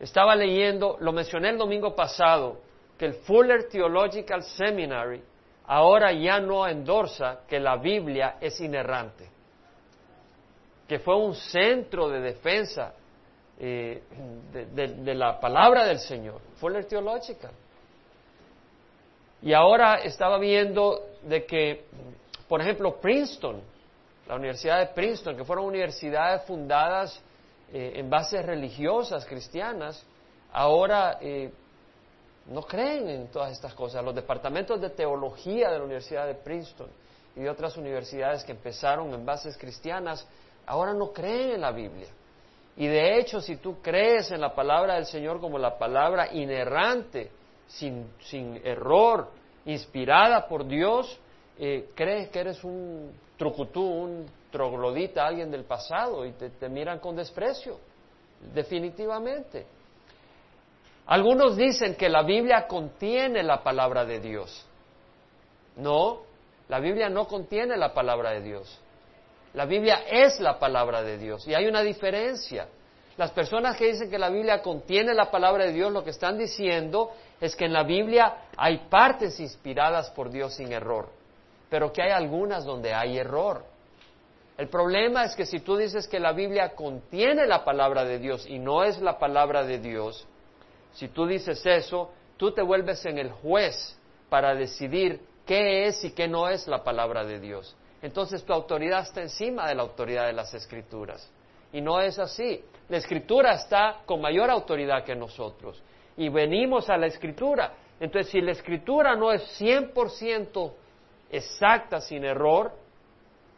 Estaba leyendo, lo mencioné el domingo pasado, que el Fuller Theological Seminary ahora ya no endorsa que la Biblia es inerrante, que fue un centro de defensa eh, de, la palabra del Señor, Fuller Theological. Y ahora estaba viendo de que, por ejemplo, Princeton, la Universidad de Princeton, que fueron universidades fundadas eh, en bases religiosas cristianas, ahora eh, no creen en todas estas cosas. Los departamentos de teología de la Universidad de Princeton y de otras universidades que empezaron en bases cristianas, ahora no creen en la Biblia. Y de hecho, si tú crees en la palabra del Señor como la palabra inerrante, sin, sin error, inspirada por Dios, eh, crees que eres un trucutú, un troglodita, alguien del pasado, y te miran con desprecio, definitivamente. Algunos dicen que la Biblia contiene la palabra de Dios. No, la Biblia no contiene la palabra de Dios. La Biblia es la palabra de Dios y hay una diferencia. Las personas que dicen que la Biblia contiene la palabra de Dios lo que están diciendo es que en la Biblia hay partes inspiradas por Dios sin error, pero que hay algunas donde hay error. El problema es que si tú dices que la Biblia contiene la palabra de Dios y no es la palabra de Dios, si tú dices eso, tú te vuelves en el juez para decidir qué es y qué no es la palabra de Dios. Entonces tu autoridad está encima de la autoridad de las escrituras. Y no es así. La escritura está con mayor autoridad que nosotros. Y venimos a la escritura. Entonces, si la escritura no es 100% exacta, sin error,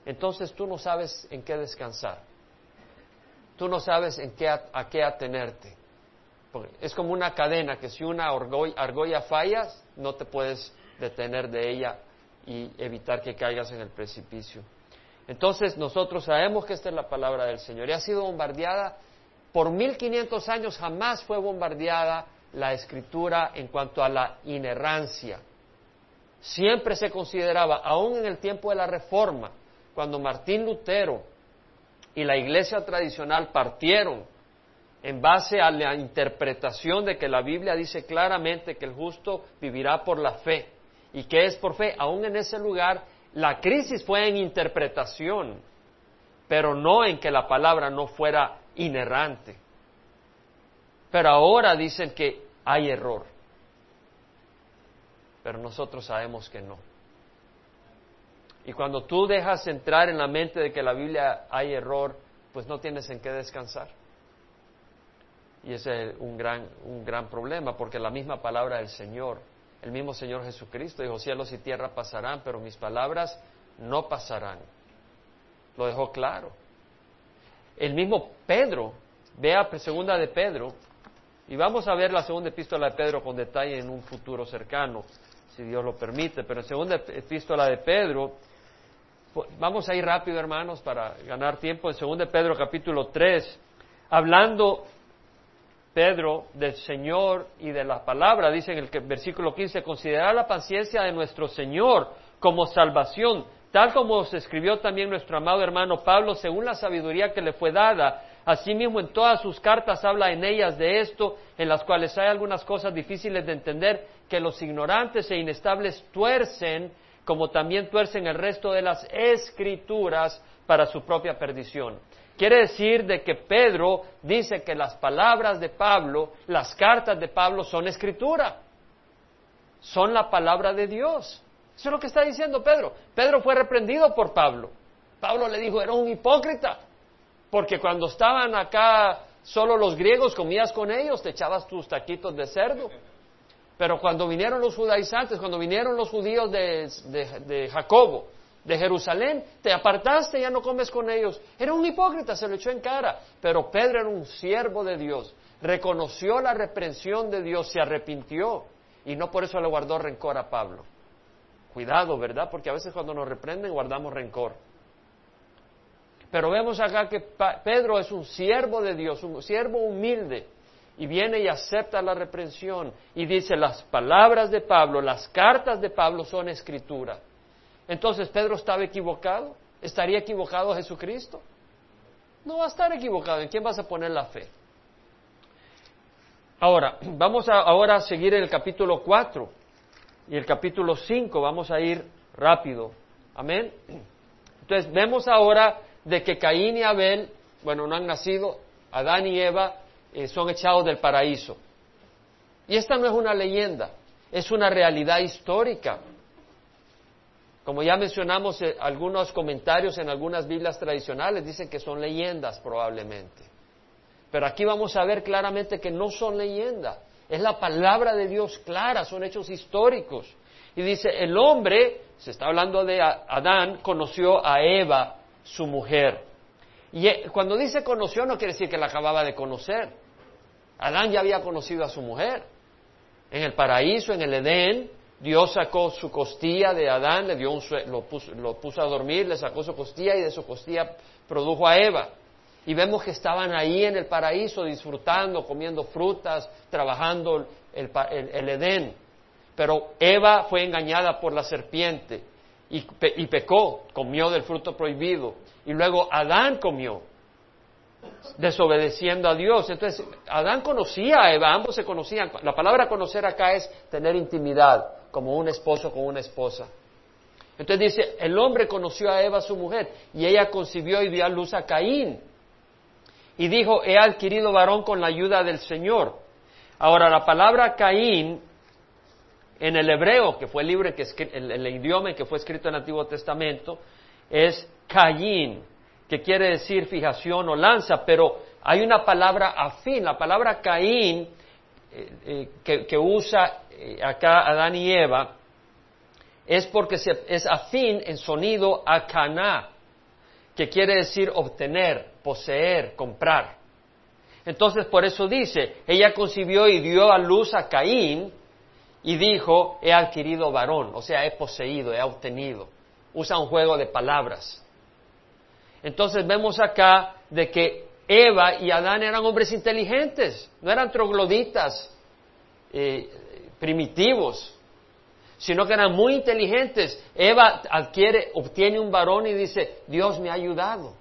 entonces tú no sabes en qué descansar. Tú no sabes en qué, a qué atenerte es como una cadena que si una argolla falla, no te puedes detener de ella y evitar que caigas en el precipicio. Entonces nosotros sabemos que esta es la palabra del Señor y ha sido bombardeada por 1500 años, jamás fue bombardeada la escritura en cuanto a la inerrancia. Siempre se consideraba, aún en el tiempo de la Reforma, cuando Martín Lutero y la iglesia tradicional partieron en base a la interpretación de que la Biblia dice claramente que el justo vivirá por la fe. ¿Y qué es por fe? Aún en ese lugar, la crisis fue en interpretación, pero no en que la palabra no fuera inerrante. Pero ahora dicen que hay error. Pero nosotros sabemos que no. Y cuando tú dejas entrar en la mente de que la Biblia hay error, pues no tienes en qué descansar. Y ese es un gran, un gran problema, porque la misma palabra del Señor, el mismo Señor Jesucristo dijo, cielos y tierra pasarán, pero mis palabras no pasarán. Lo dejó claro. El mismo Pedro, vea segunda de Pedro, y vamos a ver la segunda epístola de Pedro con detalle en un futuro cercano, si Dios lo permite, pero en segunda epístola de Pedro, vamos a ir rápido hermanos para ganar tiempo, en segunda de Pedro capítulo 3, hablando Pedro del Señor y de la palabra, dice en el versículo 15, considerar la paciencia de nuestro Señor como salvación, tal como se escribió también nuestro amado hermano Pablo, según la sabiduría que le fue dada. Asimismo, en todas sus cartas habla en ellas de esto, en las cuales hay algunas cosas difíciles de entender, que los ignorantes e inestables tuercen, como también tuercen el resto de las escrituras para su propia perdición. Quiere decir de que Pedro dice que las palabras de Pablo, las cartas de Pablo son escritura, son la palabra de Dios. Eso es lo que está diciendo Pedro. Pedro fue reprendido por Pablo. Pablo le dijo, era un hipócrita, porque cuando estaban acá solo los griegos comías con ellos, te echabas tus taquitos de cerdo. Pero cuando vinieron los judaizantes, cuando vinieron los judíos de, de Jacobo, de Jerusalén, te apartaste, ya no comes con ellos. Era un hipócrita, se lo echó en cara. Pero Pedro era un siervo de Dios, reconoció la reprensión de Dios, se arrepintió y no por eso le guardó rencor a Pablo. Cuidado, ¿verdad? Porque a veces cuando nos reprenden guardamos rencor. Pero vemos acá que Pedro es un siervo de Dios, un siervo humilde, y viene y acepta la reprensión y dice las palabras de Pablo, las cartas de Pablo son escritura. Entonces, ¿Pedro estaba equivocado? ¿Estaría equivocado Jesucristo? No va a estar equivocado. ¿En quién vas a poner la fe? Ahora, vamos a, ahora a seguir en el capítulo 4 y el capítulo 5, vamos a ir rápido. Amén. Entonces, vemos ahora de que Caín y Abel, bueno, no han nacido, Adán y Eva eh, son echados del paraíso. Y esta no es una leyenda, es una realidad histórica. Como ya mencionamos, eh, algunos comentarios en algunas Biblias tradicionales dicen que son leyendas probablemente. Pero aquí vamos a ver claramente que no son leyendas. Es la palabra de Dios clara, son hechos históricos. Y dice, el hombre, se está hablando de Adán, conoció a Eva, su mujer. Y eh, cuando dice conoció no quiere decir que la acababa de conocer. Adán ya había conocido a su mujer. En el paraíso, en el Edén, Dios sacó su costilla de Adán, le dio un lo, puso, lo puso a dormir, le sacó su costilla y de su costilla produjo a Eva. Y vemos que estaban ahí en el paraíso disfrutando, comiendo frutas, trabajando el, el, Edén. Pero Eva fue engañada por la serpiente y, y, pecó, comió del fruto prohibido. Y luego Adán comió, desobedeciendo a Dios. Entonces, Adán conocía a Eva, ambos se conocían. La palabra conocer acá es tener intimidad, como un esposo con una esposa. Entonces dice, el hombre conoció a Eva, su mujer, y ella concibió y dio a luz a Caín y dijo, he adquirido varón con la ayuda del Señor. Ahora, la palabra Caín en el hebreo, que fue el libro que el, el idioma que fue escrito en el Antiguo Testamento, es Caín, que quiere decir fijación o lanza, pero hay una palabra afín, la palabra Caín, eh, eh, que, usa eh, acá Adán y Eva, es porque es afín en sonido a Caná, que quiere decir obtener, poseer, comprar. Entonces por eso dice, ella concibió y dio a luz a Caín y dijo, he adquirido varón, o sea, he poseído, he obtenido. Usa un juego de palabras. Entonces vemos acá de que Eva y Adán eran hombres inteligentes, no eran trogloditas eh, primitivos, sino que eran muy inteligentes. Eva adquiere, obtiene un varón y dice, Dios me ha ayudado.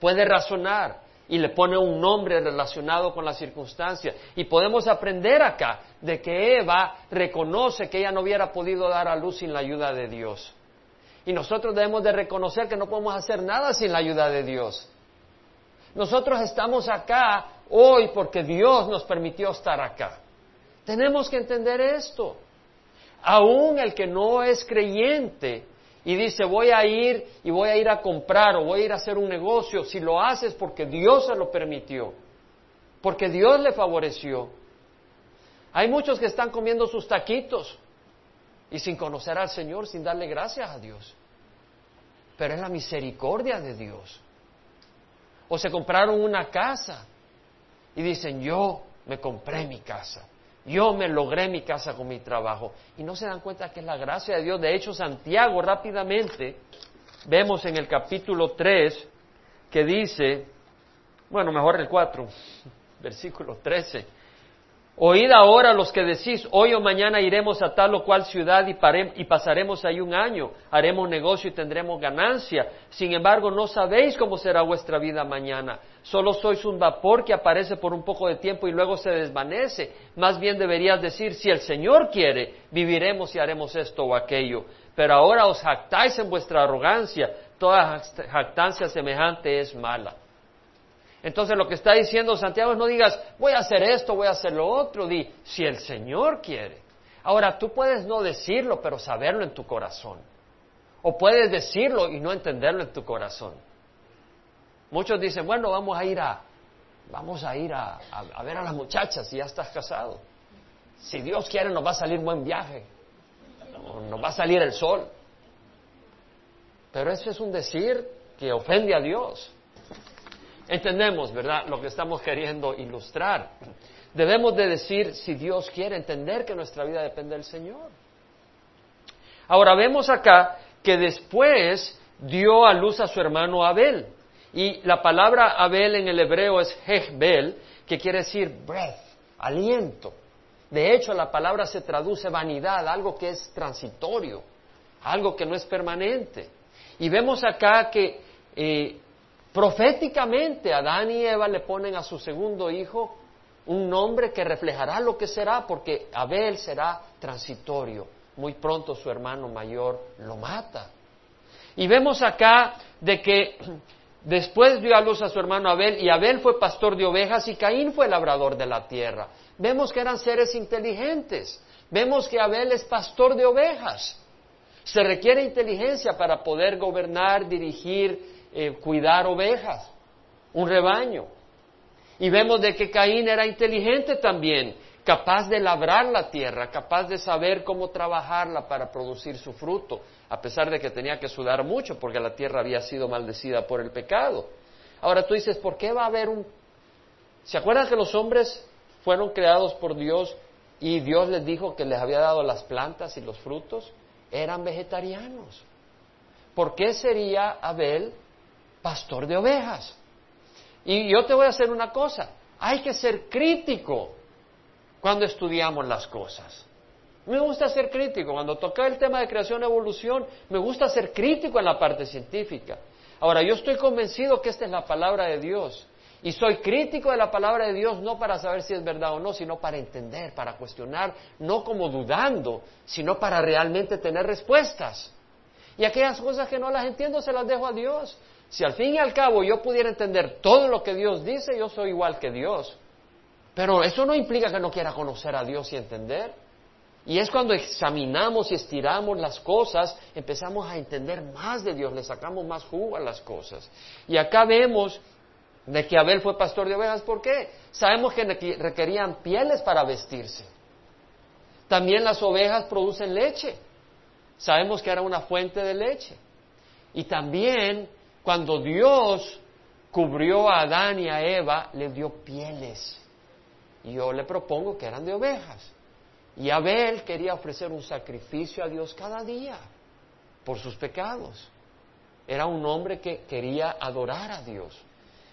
Puede razonar y le pone un nombre relacionado con la circunstancia. Y podemos aprender acá de que Eva reconoce que ella no hubiera podido dar a luz sin la ayuda de Dios. Y nosotros debemos de reconocer que no podemos hacer nada sin la ayuda de Dios. Nosotros estamos acá hoy porque Dios nos permitió estar acá. Tenemos que entender esto. Aún el que no es creyente y dice voy a ir y voy a ir a comprar o voy a ir a hacer un negocio, si lo haces porque Dios se lo permitió, porque Dios le favoreció. Hay muchos que están comiendo sus taquitos y sin conocer al Señor, sin darle gracias a Dios. Pero es la misericordia de Dios. O se compraron una casa y dicen, yo me compré mi casa. Yo me logré mi casa con mi trabajo. Y no se dan cuenta que es la gracia de Dios. De hecho, Santiago rápidamente, vemos en el capítulo 3 que dice, bueno, mejor el 4, versículo 13. Oíd ahora los que decís, hoy o mañana iremos a tal o cual ciudad y, y, pasaremos ahí un año, haremos negocio y tendremos ganancia. Sin embargo, no sabéis cómo será vuestra vida mañana. Solo sois un vapor que aparece por un poco de tiempo y luego se desvanece. Más bien deberías decir, si el Señor quiere, viviremos y haremos esto o aquello. Pero ahora os jactáis en vuestra arrogancia. Toda jactancia semejante es mala. Entonces lo que está diciendo Santiago es no digas, voy a hacer esto, voy a hacer lo otro, di, si el Señor quiere. Ahora, tú puedes no decirlo, pero saberlo en tu corazón. O puedes decirlo y no entenderlo en tu corazón. Muchos dicen, bueno, vamos a ir a, vamos a ir a, a, ver a las muchachas si ya estás casado. Si Dios quiere nos va a salir buen viaje, nos va a salir el sol. Pero eso es un decir que ofende a Dios. Entendemos, ¿verdad?, lo que estamos queriendo ilustrar. Debemos de decir, si Dios quiere, entender que nuestra vida depende del Señor. Ahora vemos acá que después dio a luz a su hermano Abel. Y la palabra Abel en el hebreo es Jehbel, que quiere decir breath, aliento. De hecho, la palabra se traduce vanidad, algo que es transitorio, algo que no es permanente. Y vemos acá que eh, Proféticamente, Adán y Eva le ponen a su segundo hijo un nombre que reflejará lo que será, porque Abel será transitorio. Muy pronto su hermano mayor lo mata. Y vemos acá de que después dio a luz a su hermano Abel y Abel fue pastor de ovejas y Caín fue labrador de la tierra. Vemos que eran seres inteligentes. Vemos que Abel es pastor de ovejas. Se requiere inteligencia para poder gobernar, dirigir, eh, cuidar ovejas, un rebaño. Y vemos de que Caín era inteligente también, capaz de labrar la tierra, capaz de saber cómo trabajarla para producir su fruto, a pesar de que tenía que sudar mucho porque la tierra había sido maldecida por el pecado. Ahora tú dices, ¿por qué va a haber un... ¿Se acuerdan que los hombres fueron creados por Dios y Dios les dijo que les había dado las plantas y los frutos? Eran vegetarianos. ¿Por qué sería Abel pastor de ovejas? Y yo te voy a hacer una cosa, hay que ser crítico cuando estudiamos las cosas. Me gusta ser crítico. Cuando toca el tema de creación y evolución, me gusta ser crítico en la parte científica. Ahora, yo estoy convencido que esta es la palabra de Dios. Y soy crítico de la palabra de Dios no para saber si es verdad o no, sino para entender, para cuestionar, no como dudando, sino para realmente tener respuestas. Y aquellas cosas que no las entiendo se las dejo a Dios. Si al fin y al cabo yo pudiera entender todo lo que Dios dice, yo soy igual que Dios. Pero eso no implica que no quiera conocer a Dios y entender. Y es cuando examinamos y estiramos las cosas, empezamos a entender más de Dios, le sacamos más jugo a las cosas. Y acá vemos de que Abel fue pastor de ovejas, ¿por qué? Sabemos que requerían pieles para vestirse. También las ovejas producen leche. Sabemos que era una fuente de leche. Y también cuando Dios cubrió a Adán y a Eva, le dio pieles. Y yo le propongo que eran de ovejas. Y Abel quería ofrecer un sacrificio a Dios cada día por sus pecados. Era un hombre que quería adorar a Dios.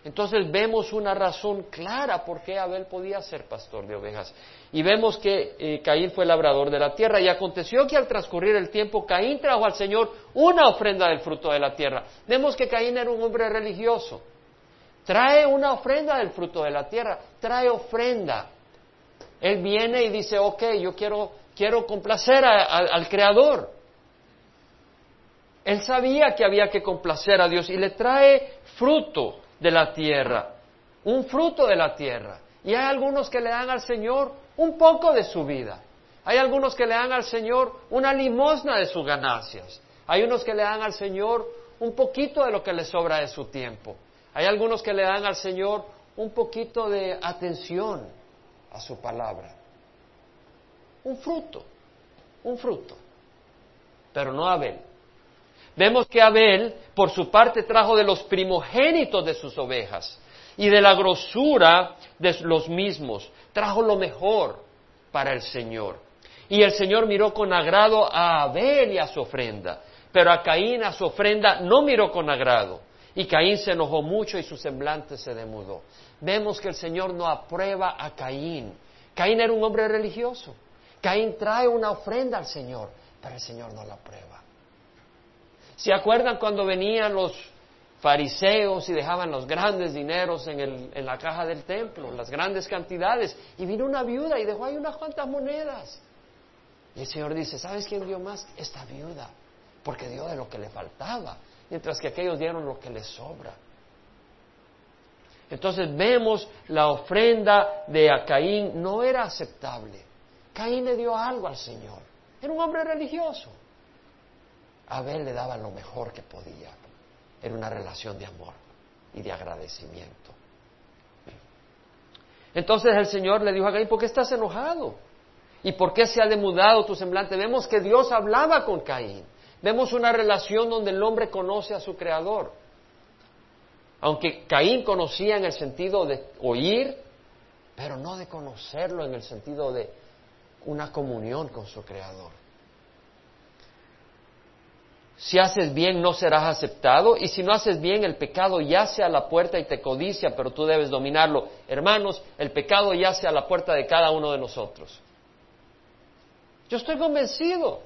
Entonces vemos una razón clara por qué Abel podía ser pastor de ovejas. Y vemos que eh, Caín fue labrador de la tierra. Y aconteció que al transcurrir el tiempo, Caín trajo al Señor una ofrenda del fruto de la tierra. Vemos que Caín era un hombre religioso. Trae una ofrenda del fruto de la tierra. Trae ofrenda. Él viene y dice, ok, yo quiero, quiero complacer al Creador. Él sabía que había que complacer a Dios y le trae fruto de la tierra, un fruto de la tierra. Y hay algunos que le dan al Señor un poco de su vida. Hay algunos que le dan al Señor una limosna de sus ganancias. Hay unos que le dan al Señor un poquito de lo que le sobra de su tiempo. Hay algunos que le dan al Señor un poquito de atención a su palabra. Un fruto, un fruto. Pero no Abel. Vemos que Abel, por su parte, trajo de los primogénitos de sus ovejas y de la grosura de los mismos. Trajo lo mejor para el Señor. Y el Señor miró con agrado a Abel y a su ofrenda, pero a Caín, a su ofrenda, no miró con agrado. Y Caín se enojó mucho y su semblante se demudó. Vemos que el Señor no aprueba a Caín. Caín era un hombre religioso. Caín trae una ofrenda al Señor, pero el Señor no la aprueba. ¿Se acuerdan cuando venían los fariseos y dejaban los grandes dineros en, la caja del templo, las grandes cantidades? Y vino una viuda y dejó ahí unas cuantas monedas. Y el Señor dice, ¿sabes quién dio más? Esta viuda, porque dio de lo que le faltaba, mientras que aquellos dieron lo que les sobra. Entonces vemos la ofrenda de Caín no era aceptable. Caín le dio algo al Señor. Era un hombre religioso. Abel le daba lo mejor que podía. Era una relación de amor y de agradecimiento. Entonces el Señor le dijo a Caín, ¿por qué estás enojado? ¿Y por qué se ha demudado tu semblante? Vemos que Dios hablaba con Caín. Vemos una relación donde el hombre conoce a su Creador. Aunque Caín conocía en el sentido de oír, pero no de conocerlo en el sentido de una comunión con su Creador. Si haces bien no serás aceptado y si no haces bien el pecado yace a la puerta y te codicia, pero tú debes dominarlo. Hermanos, el pecado yace a la puerta de cada uno de nosotros. Yo estoy convencido.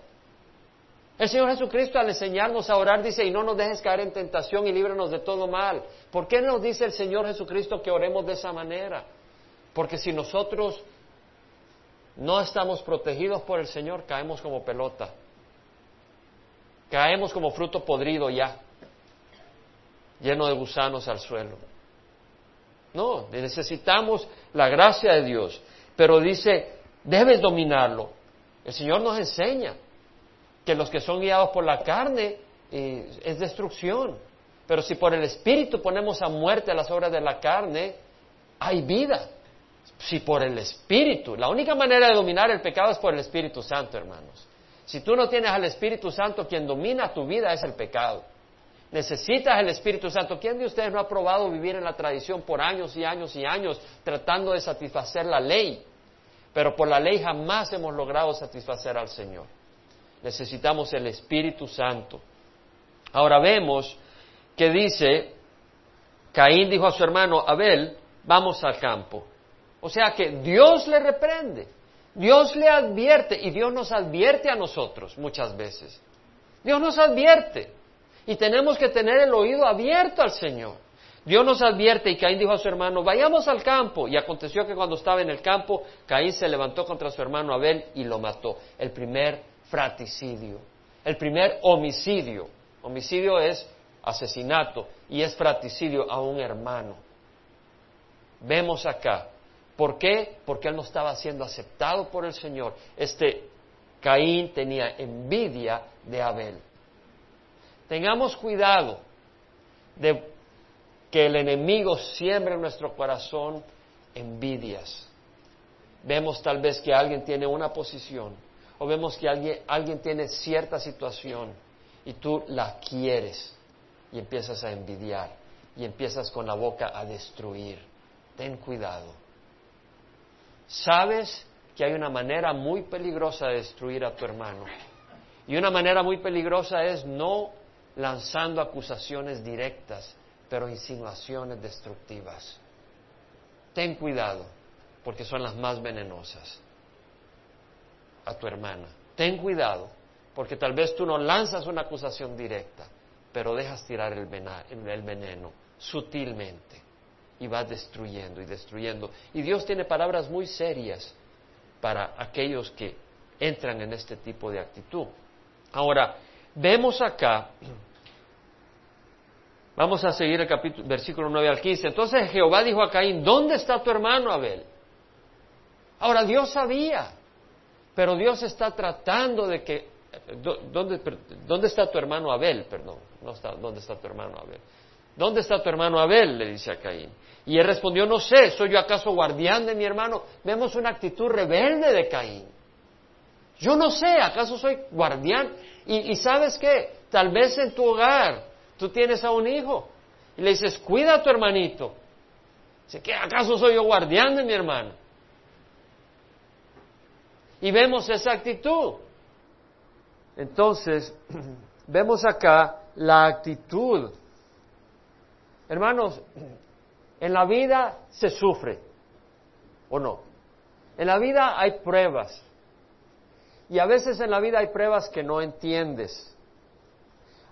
El Señor Jesucristo al enseñarnos a orar dice, y no nos dejes caer en tentación y líbranos de todo mal. ¿Por qué nos dice el Señor Jesucristo que oremos de esa manera? Porque si nosotros no estamos protegidos por el Señor, caemos como pelota. Caemos como fruto podrido ya, lleno de gusanos al suelo. No, necesitamos la gracia de Dios. Pero dice, debes dominarlo. El Señor nos enseña que los que son guiados por la carne eh, es destrucción. Pero si por el Espíritu ponemos a muerte las obras de la carne, hay vida. Si por el Espíritu, la única manera de dominar el pecado es por el Espíritu Santo, hermanos. Si tú no tienes al Espíritu Santo, quien domina tu vida es el pecado. Necesitas el Espíritu Santo. ¿Quién de ustedes no ha probado vivir en la tradición por años y años y años tratando de satisfacer la ley? Pero por la ley jamás hemos logrado satisfacer al Señor. Necesitamos el Espíritu Santo. Ahora vemos que dice, Caín dijo a su hermano Abel, vamos al campo. O sea que Dios le reprende, Dios le advierte y Dios nos advierte a nosotros muchas veces. Dios nos advierte y tenemos que tener el oído abierto al Señor. Dios nos advierte y Caín dijo a su hermano, vayamos al campo. Y aconteció que cuando estaba en el campo, Caín se levantó contra su hermano Abel y lo mató. El primer fraticidio, el primer homicidio. Homicidio es asesinato y es fraticidio a un hermano. Vemos acá. ¿Por qué? Porque él no estaba siendo aceptado por el Señor. Este Caín tenía envidia de Abel. Tengamos cuidado de que el enemigo siembre en nuestro corazón envidias. Vemos tal vez que alguien tiene una posición o vemos que alguien, alguien tiene cierta situación y tú la quieres y empiezas a envidiar y empiezas con la boca a destruir. Ten cuidado. Sabes que hay una manera muy peligrosa de destruir a tu hermano. Y una manera muy peligrosa es no lanzando acusaciones directas, pero insinuaciones destructivas. Ten cuidado, porque son las más venenosas a tu hermana. Ten cuidado, porque tal vez tú no lanzas una acusación directa, pero dejas tirar el, veneno sutilmente y vas destruyendo y destruyendo. Y Dios tiene palabras muy serias para aquellos que entran en este tipo de actitud. Ahora, vemos acá, vamos a seguir el capítulo, versículo 9 al 15. Entonces Jehová dijo a Caín, ¿dónde está tu hermano Abel? Ahora Dios sabía, pero Dios está tratando de que ¿Dónde, ¿Dónde está tu hermano Abel? Perdón, no está, ¿dónde está tu hermano Abel? ¿Dónde está tu hermano Abel? le dice a Caín. Y él respondió, no sé, ¿soy yo acaso guardián de mi hermano? Vemos una actitud rebelde de Caín. Yo no sé, ¿acaso soy guardián? Y, sabes qué, tal vez en tu hogar tú tienes a un hijo y le dices, cuida a tu hermanito. Dice, ¿qué, ¿acaso soy yo guardián de mi hermano? Y vemos esa actitud. Entonces, vemos acá la actitud. Hermanos, en la vida se sufre, ¿o no? En la vida hay pruebas. Y a veces en la vida hay pruebas que no entiendes.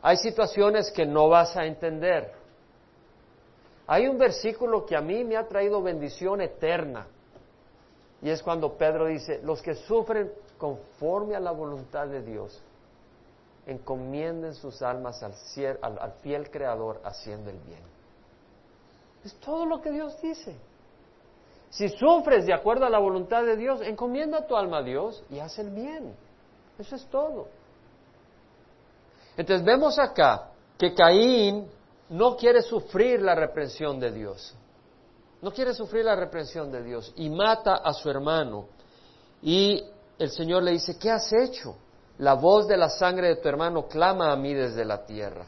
Hay situaciones que no vas a entender. Hay un versículo que a mí me ha traído bendición eterna. Y es cuando Pedro dice, los que sufren conforme a la voluntad de Dios, encomienden sus almas al, al, fiel Creador haciendo el bien. Es todo lo que Dios dice. Si sufres de acuerdo a la voluntad de Dios, encomienda tu alma a Dios y haz el bien. Eso es todo. Entonces vemos acá que Caín no quiere sufrir la reprensión de Dios. No quiere sufrir la reprensión de Dios y mata a su hermano. Y el Señor le dice, ¿qué has hecho? La voz de la sangre de tu hermano clama a mí desde la tierra.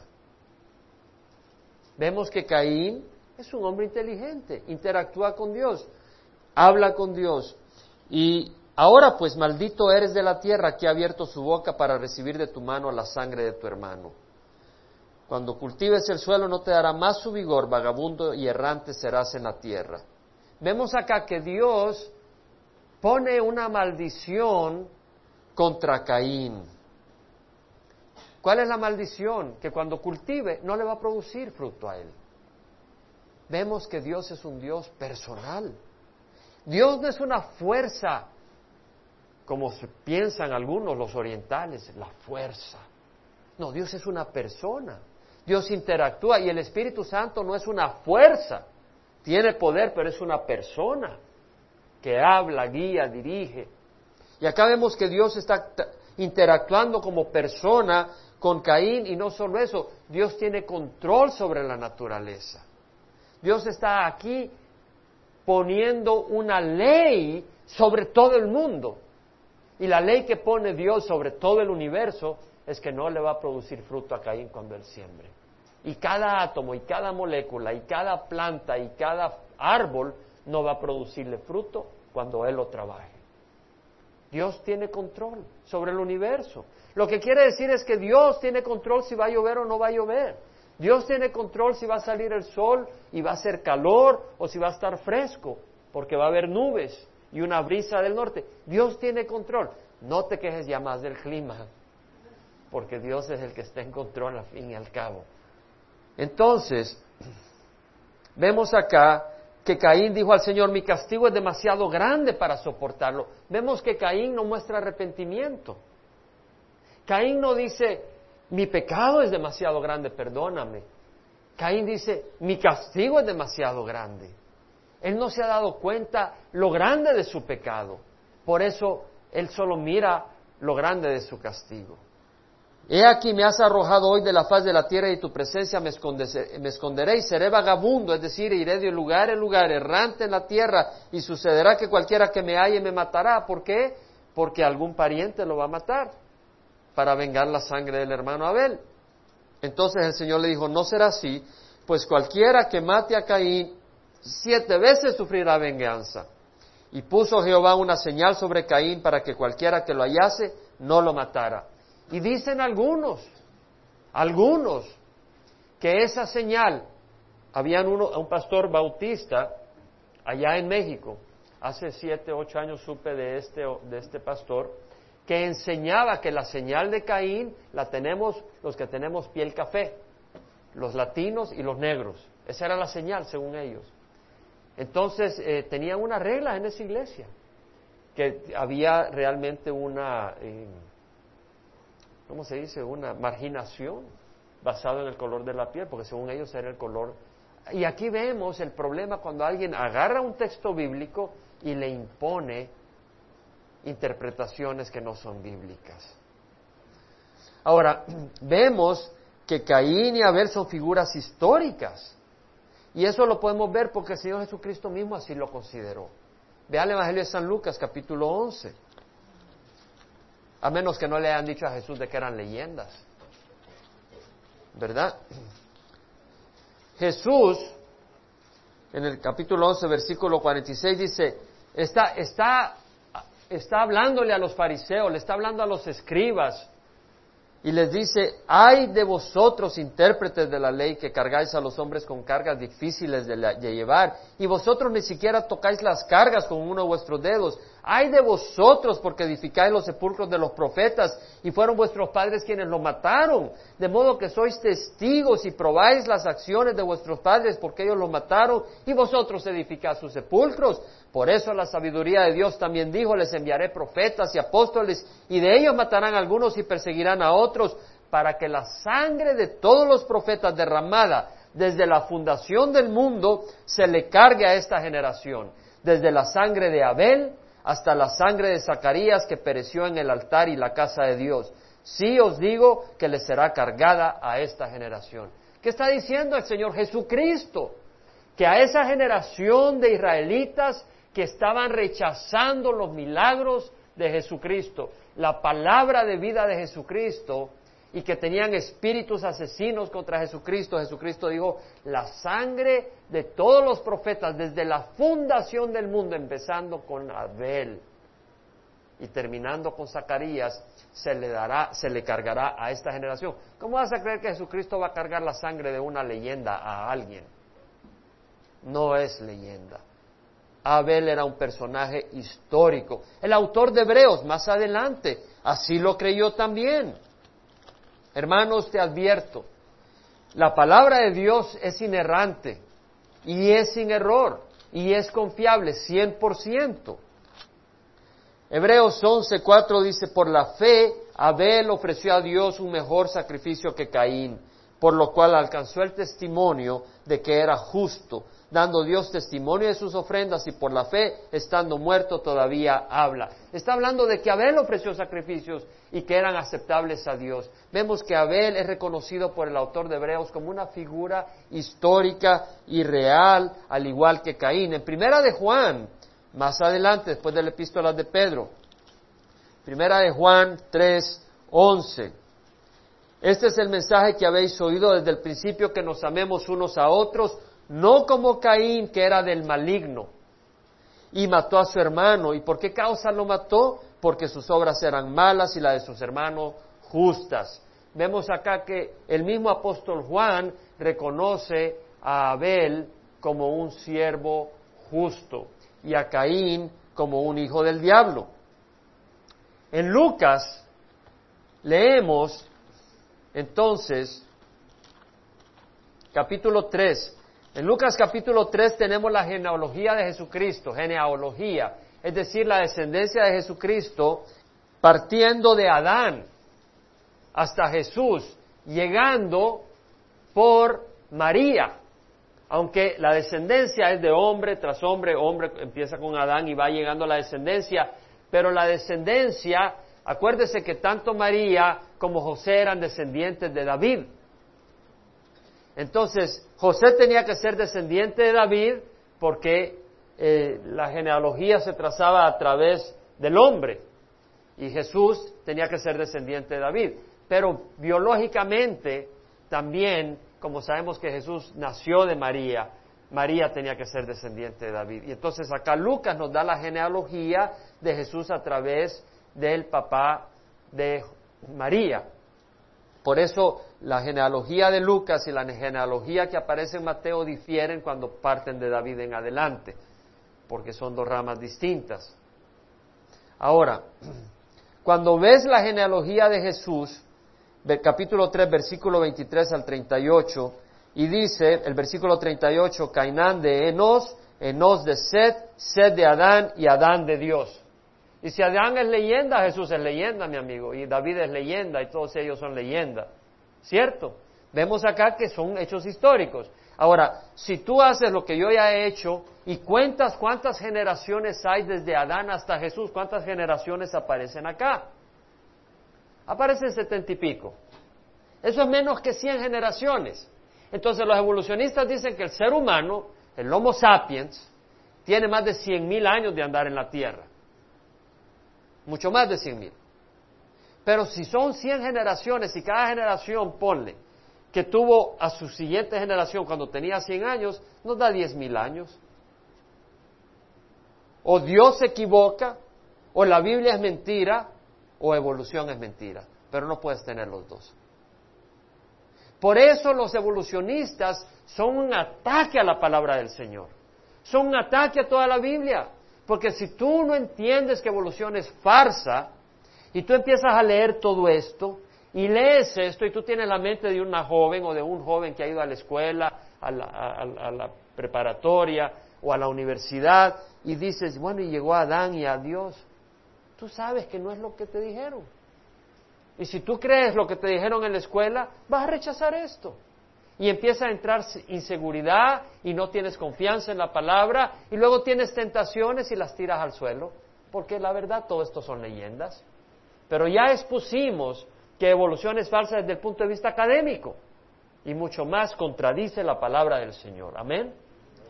Vemos que Caín es un hombre inteligente, interactúa con Dios, habla con Dios. Y ahora pues maldito eres de la tierra que ha abierto su boca para recibir de tu mano la sangre de tu hermano. Cuando cultives el suelo no te dará más su vigor, vagabundo y errante serás en la tierra. Vemos acá que Dios pone una maldición contra Caín. ¿Cuál es la maldición? Que cuando cultive no le va a producir fruto a él. Vemos que Dios es un Dios personal. Dios no es una fuerza, como piensan algunos los orientales, la fuerza. No, Dios es una persona. Dios interactúa y el Espíritu Santo no es una fuerza. Tiene poder, pero es una persona que habla, guía, dirige. Y acá vemos que Dios está interactuando como persona con Caín y no solo eso, Dios tiene control sobre la naturaleza. Dios está aquí poniendo una ley sobre todo el mundo. Y la ley que pone Dios sobre todo el universo es que no le va a producir fruto a Caín cuando él siembre. Y cada átomo y cada molécula y cada planta y cada árbol no va a producirle fruto cuando él lo trabaje. Dios tiene control sobre el universo. Lo que quiere decir es que Dios tiene control si va a llover o no va a llover. Dios tiene control si va a salir el sol y va a hacer calor o si va a estar fresco, porque va a haber nubes y una brisa del norte. Dios tiene control. No te quejes ya más del clima, porque Dios es el que está en control al fin y al cabo. Entonces, vemos acá que Caín dijo al Señor, mi castigo es demasiado grande para soportarlo. Vemos que Caín no muestra arrepentimiento. Caín no dice, mi pecado es demasiado grande, perdóname. Caín dice, mi castigo es demasiado grande. Él no se ha dado cuenta lo grande de su pecado. Por eso él solo mira lo grande de su castigo. He aquí me has arrojado hoy de la faz de la tierra y tu presencia me, esconderé y seré vagabundo, es decir, iré de lugar en lugar, errante en la tierra, y sucederá que cualquiera que me halle me matará. ¿Por qué? Porque algún pariente lo va a matar para vengar la sangre del hermano Abel. Entonces el Señor le dijo, no será así, pues cualquiera que mate a Caín siete veces sufrirá venganza. Y puso Jehová una señal sobre Caín para que cualquiera que lo hallase no lo matara. Y dicen algunos, algunos, que esa señal, habían uno, un pastor bautista allá en México, hace siete, ocho años supe de este, de este pastor, que enseñaba que la señal de Caín la tenemos los que tenemos piel café, los latinos y los negros. Esa era la señal, según ellos. Entonces, eh, tenían una regla en esa iglesia, que había realmente una... Eh, ¿cómo se dice? Una marginación basada en el color de la piel, porque según ellos era el color. Y aquí vemos el problema cuando alguien agarra un texto bíblico y le impone interpretaciones que no son bíblicas. Ahora, vemos que Caín y Abel son figuras históricas. Y eso lo podemos ver porque el Señor Jesucristo mismo así lo consideró. Vea el Evangelio de San Lucas, capítulo 11. A menos que no le hayan dicho a Jesús de que eran leyendas. ¿Verdad? Jesús, en el capítulo 11, versículo 46, dice, está, está, está hablándole a los fariseos, le está hablando a los escribas, y les dice, hay de vosotros intérpretes de la ley que cargáis a los hombres con cargas difíciles de, llevar, y vosotros ni siquiera tocáis las cargas con uno de vuestros dedos. Hay de vosotros porque edificáis los sepulcros de los profetas, y fueron vuestros padres quienes los mataron. De modo que sois testigos y probáis las acciones de vuestros padres porque ellos los mataron, y vosotros edificáis sus sepulcros. Por eso la sabiduría de Dios también dijo, les enviaré profetas y apóstoles, y de ellos matarán a algunos y perseguirán a otros, para que la sangre de todos los profetas derramada desde la fundación del mundo se le cargue a esta generación, desde la sangre de Abel hasta la sangre de Zacarías que pereció en el altar y la casa de Dios. Sí os digo que le será cargada a esta generación. ¿Qué está diciendo el Señor Jesucristo? Que a esa generación de israelitas que estaban rechazando los milagros de Jesucristo, la palabra de vida de Jesucristo y que tenían espíritus asesinos contra Jesucristo. Jesucristo dijo, la sangre de todos los profetas desde la fundación del mundo, empezando con Abel y terminando con Zacarías, se le dará, se le cargará a esta generación. ¿Cómo vas a creer que Jesucristo va a cargar la sangre de una leyenda a alguien? No es leyenda. Abel era un personaje histórico. El autor de Hebreos, más adelante, así lo creyó también. Hermanos, te advierto, la palabra de Dios es inerrante y es sin error. y es confiable 100%. Hebreos 11:4 dice, por la fe Abel ofreció a Dios un mejor sacrificio que Caín, por lo cual alcanzó el testimonio de que era justo, dando Dios testimonio de sus ofrendas y por la fe, estando muerto, todavía habla. Está hablando de que Abel ofreció sacrificios y que eran aceptables a Dios. Vemos que Abel es reconocido por el autor de Hebreos como una figura histórica y real, al igual que Caín. En primera de Juan, más adelante, después de la epístola de Pedro, primera de Juan 3, 11. Este es el mensaje que habéis oído desde el principio, que nos amemos unos a otros, no como Caín, que era del maligno, y mató a su hermano. ¿Y por qué causa lo mató? Porque sus obras eran malas y las de sus hermanos justas. Vemos acá que el mismo apóstol Juan reconoce a Abel como un siervo justo y a Caín como un hijo del diablo. En Lucas leemos entonces capítulo 3, en Lucas capítulo 3 tenemos la genealogía de Jesucristo, genealogía, es decir, la descendencia de Jesucristo partiendo de Adán hasta Jesús, llegando por María. Aunque la descendencia es de hombre tras hombre, hombre empieza con Adán y va llegando a la descendencia, pero la descendencia, acuérdese que tanto María como José eran descendientes de David. Entonces, José tenía que ser descendiente de David porque eh, la genealogía se trazaba a través del hombre y Jesús tenía que ser descendiente de David. Pero biológicamente también, como sabemos que Jesús nació de María, María tenía que ser descendiente de David. Y entonces acá Lucas nos da la genealogía de Jesús a través del papá de María. Por eso la genealogía de Lucas y la genealogía que aparece en Mateo difieren cuando parten de David en adelante, porque son dos ramas distintas. Ahora, cuando ves la genealogía de Jesús, capítulo 3, versículo 23 al 38, y dice el versículo 38, Cainán de Enos, Enos de Sed, Sed de Adán y Adán de Dios. Y si Adán es leyenda, Jesús es leyenda, mi amigo, y David es leyenda, y todos ellos son leyenda. ¿Cierto? Vemos acá que son hechos históricos. Ahora, si tú haces lo que yo ya he hecho y cuentas cuántas generaciones hay desde Adán hasta Jesús, cuántas generaciones aparecen acá. Aparecen setenta y pico. Eso es menos que cien generaciones. Entonces los evolucionistas dicen que el ser humano, el Homo sapiens, tiene más de cien mil años de andar en la Tierra mucho más de cien mil. Pero si son cien generaciones y cada generación, ponle, que tuvo a su siguiente generación cuando tenía cien años, nos da diez mil años. O Dios se equivoca, o la Biblia es mentira, o evolución es mentira. Pero no puedes tener los dos. Por eso los evolucionistas son un ataque a la palabra del Señor. Son un ataque a toda la Biblia. Porque si tú no entiendes que evolución es farsa y tú empiezas a leer todo esto y lees esto y tú tienes la mente de una joven o de un joven que ha ido a la escuela, a la, preparatoria o a la universidad y dices, bueno, y llegó a Adán y a Dios, tú sabes que no es lo que te dijeron. Y si tú crees lo que te dijeron en la escuela, vas a rechazar esto y empieza a entrar inseguridad y no tienes confianza en la palabra y luego tienes tentaciones y las tiras al suelo, porque la verdad todo esto son leyendas. Pero ya expusimos que evolución es falsa desde el punto de vista académico y mucho más contradice la palabra del Señor. Amén.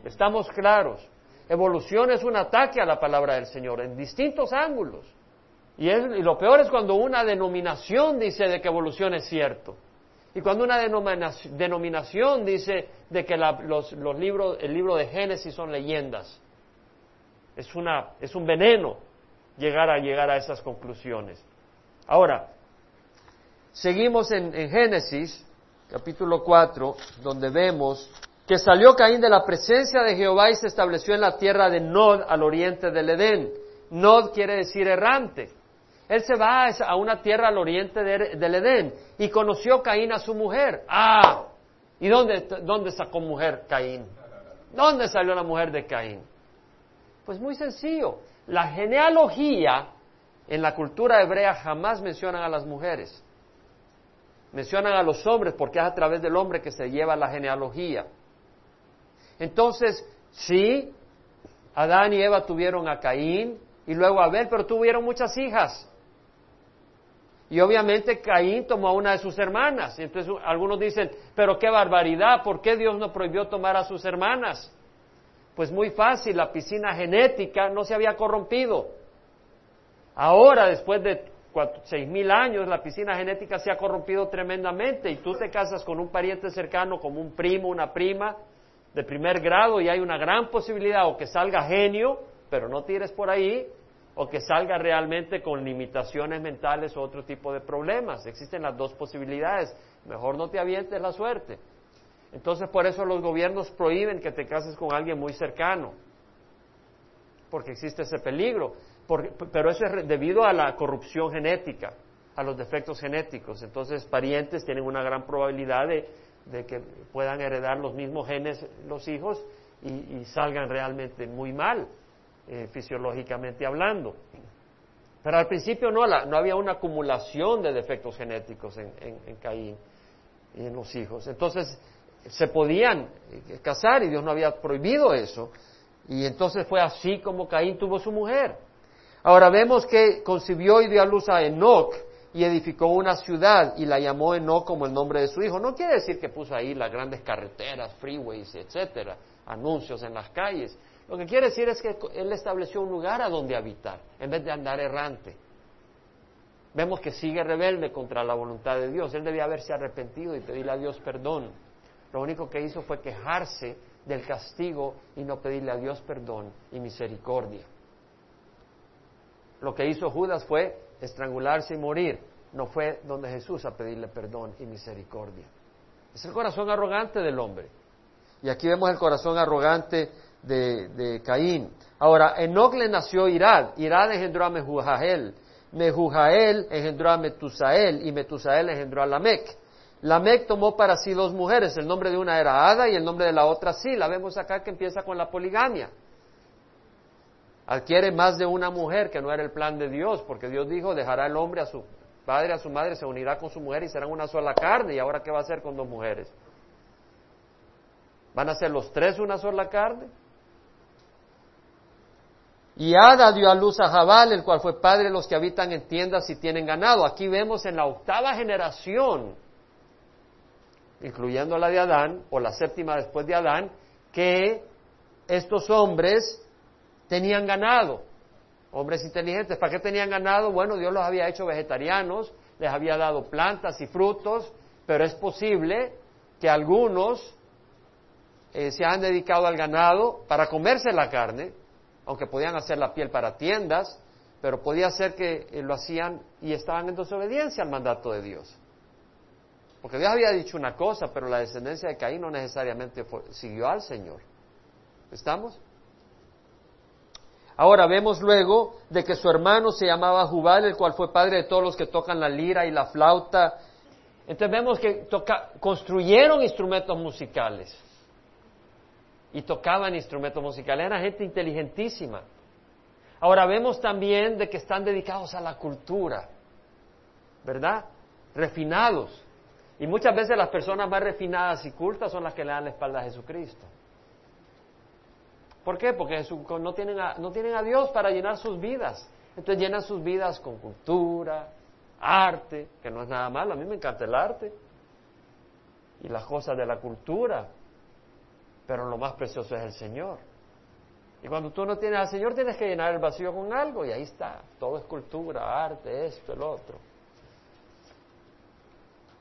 Estamos claros. Evolución es un ataque a la palabra del Señor en distintos ángulos. Y, lo peor es cuando una denominación dice de que evolución es cierto. Y cuando una denominación dice de que los, libros, el libro de Génesis son leyendas, es, una, es un veneno llegar a llegar a esas conclusiones. Ahora, seguimos en, Génesis, capítulo 4, donde vemos que salió Caín de la presencia de Jehová y se estableció en la tierra de Nod, al oriente del Edén. Nod quiere decir errante. Él se va a una tierra al oriente del Edén y conoció Caín a su mujer. Ah, ¿y dónde, dónde sacó mujer Caín? ¿Dónde salió la mujer de Caín? Pues muy sencillo. La genealogía en la cultura hebrea jamás mencionan a las mujeres. Mencionan a los hombres porque es a través del hombre que se lleva la genealogía. Entonces, sí, Adán y Eva tuvieron a Caín y luego a Abel, pero tuvieron muchas hijas. Y obviamente Caín tomó a una de sus hermanas. Entonces algunos dicen, pero qué barbaridad, ¿por qué Dios no prohibió tomar a sus hermanas? Pues muy fácil, la piscina genética no se había corrompido. Ahora, después de seis mil años, la piscina genética se ha corrompido tremendamente y tú te casas con un pariente cercano, como un primo, una prima de primer grado y hay una gran posibilidad o que salga genio, pero no tires por ahí, o que salga realmente con limitaciones mentales o otro tipo de problemas. Existen las dos posibilidades. Mejor no te avientes la suerte. Entonces por eso los gobiernos prohíben que te cases con alguien muy cercano, porque existe ese peligro. Pero eso es debido a la corrupción genética, a los defectos genéticos. Entonces parientes tienen una gran probabilidad de, que puedan heredar los mismos genes los hijos y salgan realmente muy mal. Eh, fisiológicamente hablando. Pero al principio no, no había una acumulación de defectos genéticos en, en, Caín y en los hijos. Entonces se podían eh, casar y Dios no había prohibido eso. Y entonces fue así como Caín tuvo su mujer. Ahora vemos que concibió y dio a luz a Enoch y edificó una ciudad y la llamó Enoch como el nombre de su hijo. No quiere decir que puso ahí las grandes carreteras, freeways, etcétera, anuncios en las calles. Lo que quiere decir es que Él estableció un lugar a donde habitar, en vez de andar errante. Vemos que sigue rebelde contra la voluntad de Dios. Él debía haberse arrepentido y pedirle a Dios perdón. Lo único que hizo fue quejarse del castigo y no pedirle a Dios perdón y misericordia. Lo que hizo Judas fue estrangularse y morir. No fue donde Jesús a pedirle perdón y misericordia. Es el corazón arrogante del hombre. Y aquí vemos el corazón arrogante de, Caín. Ahora, Enoch le nació Irad, Irad engendró a Mehujael, Mehujael engendró a Metusael y Metusael engendró a Lamec. Lamec tomó para sí dos mujeres, el nombre de una era Ada y el nombre de la otra sí. La vemos acá que empieza con la poligamia. Adquiere más de una mujer, que no era el plan de Dios, porque Dios dijo, dejará el hombre a su padre, a su madre, se unirá con su mujer y serán una sola carne. ¿Y ahora qué va a hacer con dos mujeres? ¿Van a ser los tres una sola carne? Y Ada dio a luz a Jabal, el cual fue padre de los que habitan en tiendas y tienen ganado. Aquí vemos en la octava generación, incluyendo la de Adán, o la séptima después de Adán, que estos hombres tenían ganado. Hombres inteligentes. ¿Para qué tenían ganado? Bueno, Dios los había hecho vegetarianos, les había dado plantas y frutos, pero es posible que algunos eh, se han dedicado al ganado para comerse la carne aunque podían hacer la piel para tiendas, pero podía ser que eh, lo hacían y estaban en desobediencia al mandato de Dios. Porque Dios había dicho una cosa, pero la descendencia de Caín no necesariamente siguió al Señor. ¿Estamos? Ahora vemos luego de que su hermano se llamaba Jubal, el cual fue padre de todos los que tocan la lira y la flauta. Entonces vemos que construyeron instrumentos musicales y tocaban instrumentos musicales. Era gente inteligentísima. Ahora vemos también de que están dedicados a la cultura, ¿verdad? Refinados. Y muchas veces las personas más refinadas y cultas son las que le dan la espalda a Jesucristo. ¿Por qué? Porque no, tienen a, no tienen a Dios para llenar sus vidas. Entonces llenan sus vidas con cultura, arte, que no es nada malo. A mí me encanta el arte y las cosas de la cultura pero lo más precioso es el Señor. Y cuando tú no tienes al Señor, tienes que llenar el vacío con algo, y ahí está. Todo es cultura, arte, esto, el otro.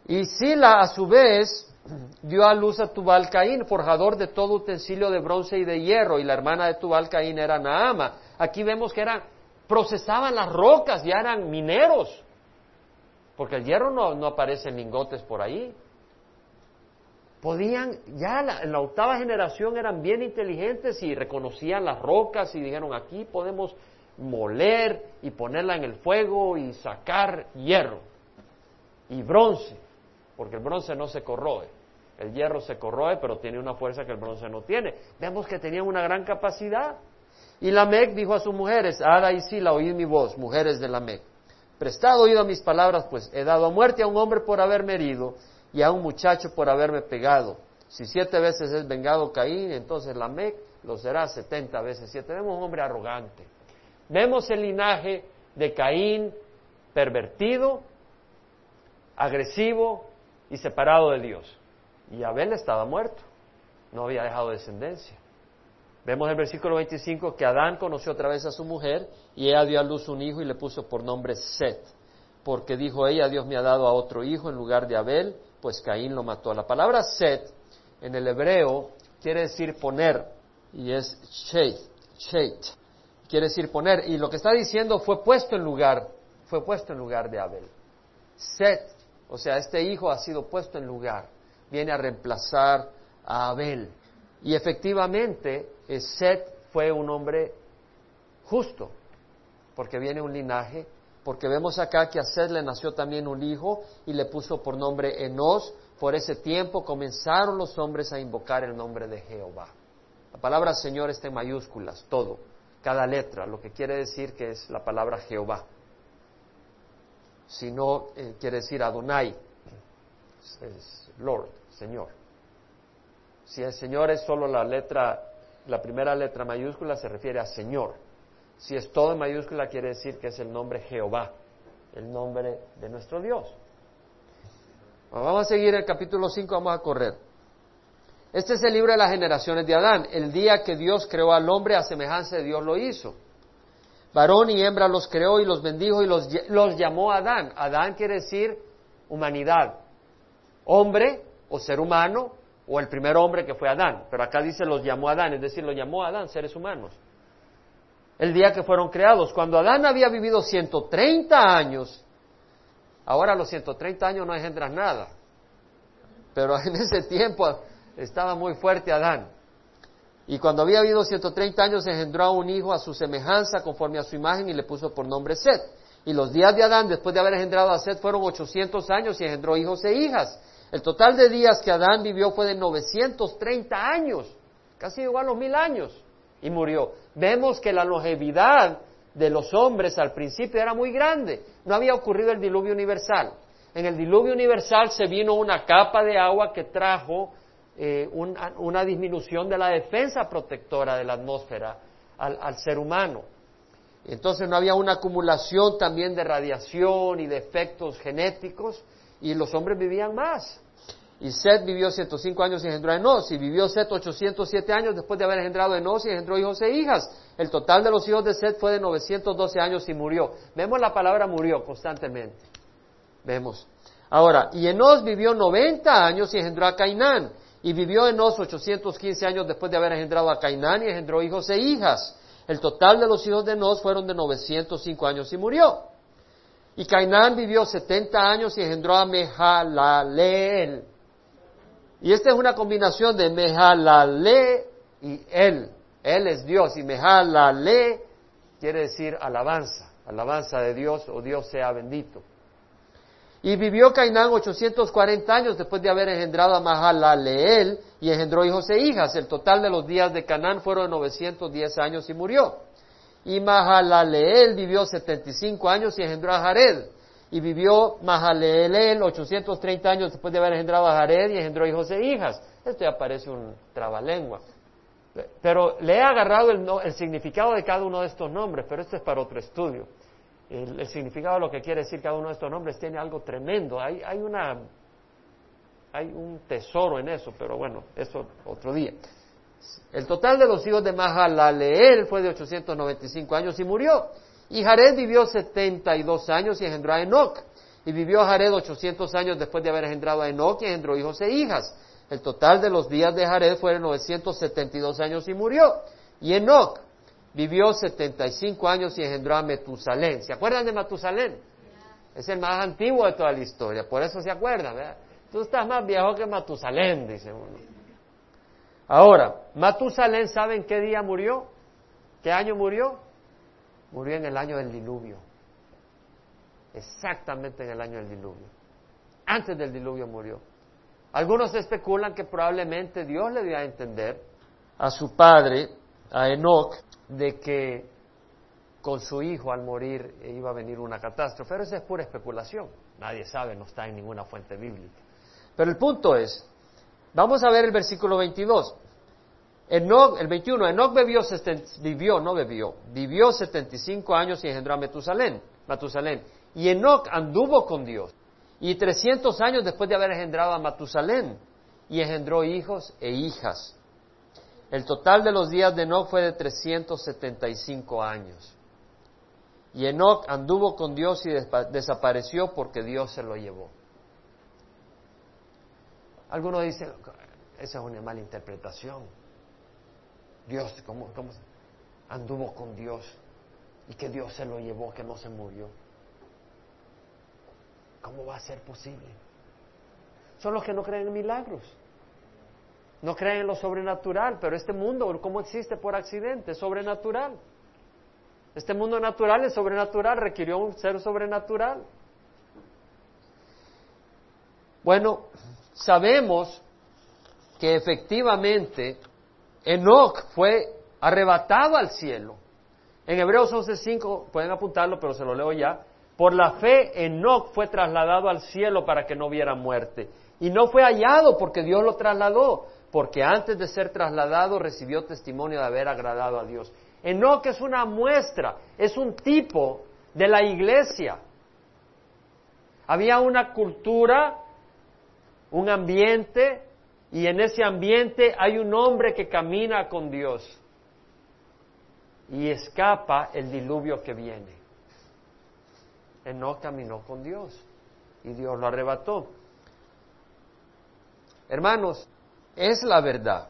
Y Sila, a su vez, dio a luz a Tubal Caín, forjador de todo utensilio de bronce y de hierro, y la hermana de Tubal Caín era Naama. Aquí vemos que eran, procesaban las rocas, ya eran mineros, porque el hierro no, aparece en lingotes por ahí podían, ya en la octava generación eran bien inteligentes y reconocían las rocas y dijeron, aquí podemos moler y ponerla en el fuego y sacar hierro y bronce, porque el bronce no se corroe. El hierro se corroe, pero tiene una fuerza que el bronce no tiene. Vemos que tenían una gran capacidad. Y Lamec dijo a sus mujeres, Ada y Sila, oíd mi voz, mujeres de Lamec. Prestad oído a mis palabras, pues he dado a muerte a un hombre por haberme herido y a un muchacho por haberme pegado. Si siete veces es vengado Caín, entonces Lamec lo será setenta veces siete. Vemos un hombre arrogante. Vemos el linaje de Caín pervertido, agresivo y separado de Dios. Y Abel estaba muerto, no había dejado descendencia. Vemos en el versículo 25 que Adán conoció otra vez a su mujer y ella dio a luz un hijo y le puso por nombre Set, porque dijo ella, Dios me ha dado a otro hijo en lugar de Abel, pues Caín lo mató. La palabra Set en el hebreo quiere decir poner y es Sheit, Sheit, quiere decir poner y lo que está diciendo fue puesto en lugar, fue puesto en lugar de Abel. Set, o sea, este hijo ha sido puesto en lugar, viene a reemplazar a Abel. Y efectivamente, eh, Set fue un hombre justo, porque viene un linaje, porque vemos acá que a Set le nació también un hijo y le puso por nombre Enos. Por ese tiempo comenzaron los hombres a invocar el nombre de Jehová. La palabra Señor está en mayúsculas, todo, cada letra, lo que quiere decir que es la palabra Jehová. Si no, eh, quiere decir Adonai, es Lord, Señor. Si el Señor es solo la letra, la primera letra mayúscula, se refiere a Señor. Si es todo en mayúscula, quiere decir que es el nombre Jehová, el nombre de nuestro Dios. Vamos a seguir el capítulo 5, vamos a correr. Este es el libro de las generaciones de Adán. El día que Dios creó al hombre a semejanza de Dios lo hizo. Varón y hembra los creó y los bendijo y los, los llamó Adán. Adán quiere decir humanidad. Hombre o ser humano o el primer hombre que fue Adán, pero acá dice los llamó Adán, es decir, los llamó Adán, seres humanos. El día que fueron creados, cuando Adán había vivido 130 años, ahora a los 130 años no engendras nada, pero en ese tiempo estaba muy fuerte Adán. Y cuando había vivido 130 años engendró a un hijo a su semejanza, conforme a su imagen, y le puso por nombre Set. Y los días de Adán, después de haber engendrado a Set, fueron 800 años y engendró hijos e hijas. El total de días que Adán vivió fue de 930 años, casi igual a los mil años, y murió. Vemos que la longevidad de los hombres al principio era muy grande. No había ocurrido el diluvio universal. En el diluvio universal se vino una capa de agua que trajo eh, una, disminución de la defensa protectora de la atmósfera al, al ser humano. Entonces no había una acumulación también de radiación y de efectos genéticos y los hombres vivían más. Y Seth vivió 105 años y engendró a Enos, y vivió Seth 807 años después de haber engendrado a Enos y engendró hijos e hijas. El total de los hijos de Seth fue de 912 años y murió. Vemos la palabra murió constantemente. Vemos. Ahora, y Enos vivió 90 años y engendró a Cainán. Y vivió Enos 815 años después de haber engendrado a Cainán y engendró hijos e hijas. El total de los hijos de Enos fueron de 905 años y murió. Y Cainán vivió 70 años y engendró a Mehalaleel. Y esta es una combinación de Mehalale y él. Él es Dios y Mehalale quiere decir alabanza, alabanza de Dios o Dios sea bendito. Y vivió Cainán 840 años después de haber engendrado a Mahalaleel y engendró hijos e hijas. El total de los días de Canaán fueron 910 años y murió. Y Mahalaleel vivió 75 años y engendró a Jared. Y vivió Mahalaleel 830 años después de haber engendrado a Jared y engendró hijos e hijas. Esto ya parece un trabalengua. Pero le he agarrado el, significado de cada uno de estos nombres, pero esto es para otro estudio. El, significado de lo que quiere decir cada uno de estos nombres tiene algo tremendo. Hay, hay, una, hay un tesoro en eso, pero bueno, eso otro día. El total de los hijos de Mahalaleel fue de 895 años y murió. Y Jared vivió 72 años y engendró a Enoch. Y vivió Jared 800 años después de haber engendrado a Enoch y engendró hijos e hijas. El total de los días de Jared fueron 972 años y murió. Y Enoch vivió 75 años y engendró a Metusalén. ¿Se acuerdan de Matusalén? Es el más antiguo de toda la historia, por eso se acuerdan, ¿verdad? Tú estás más viejo que Matusalén, dice uno. Ahora, Matusalén, ¿saben qué día murió? ¿Qué año murió? Murió en el año del diluvio. Exactamente en el año del diluvio. Antes del diluvio murió. Algunos especulan que probablemente Dios le dio a entender a su padre, a Enoch, de que con su hijo al morir iba a venir una catástrofe, pero esa es pura especulación. Nadie sabe, no está en ninguna fuente bíblica. Pero el punto es, vamos a ver el versículo 22. Enoch, el 21, Enoch bebió, vivió, no bebió, vivió 75 años y engendró a Metusalén, Matusalén. Y Enoch anduvo con Dios. Y 300 años después de haber engendrado a Matusalén. Y engendró hijos e hijas. El total de los días de Enoch fue de 375 años. Y Enoch anduvo con Dios y desapareció porque Dios se lo llevó. Algunos dicen, esa es una mala interpretación. Dios, ¿cómo, ¿cómo, anduvo con Dios? Y que Dios se lo llevó, que no se murió. ¿Cómo va a ser posible? Son los que no creen en milagros. No creen en lo sobrenatural, pero este mundo, ¿cómo existe por accidente? Es sobrenatural. Este mundo natural es sobrenatural, requirió un ser sobrenatural. Bueno, sabemos que efectivamente Enoch fue arrebatado al cielo. En Hebreos 11:5, pueden apuntarlo, pero se lo leo ya. Por la fe, Enoch fue trasladado al cielo para que no viera muerte. Y no fue hallado porque Dios lo trasladó, porque antes de ser trasladado recibió testimonio de haber agradado a Dios. Enoch es una muestra, es un tipo de la iglesia. Había una cultura, un ambiente, y en ese ambiente hay un hombre que camina con Dios y escapa el diluvio que viene. Enoch caminó con Dios y Dios lo arrebató. Hermanos, es la verdad.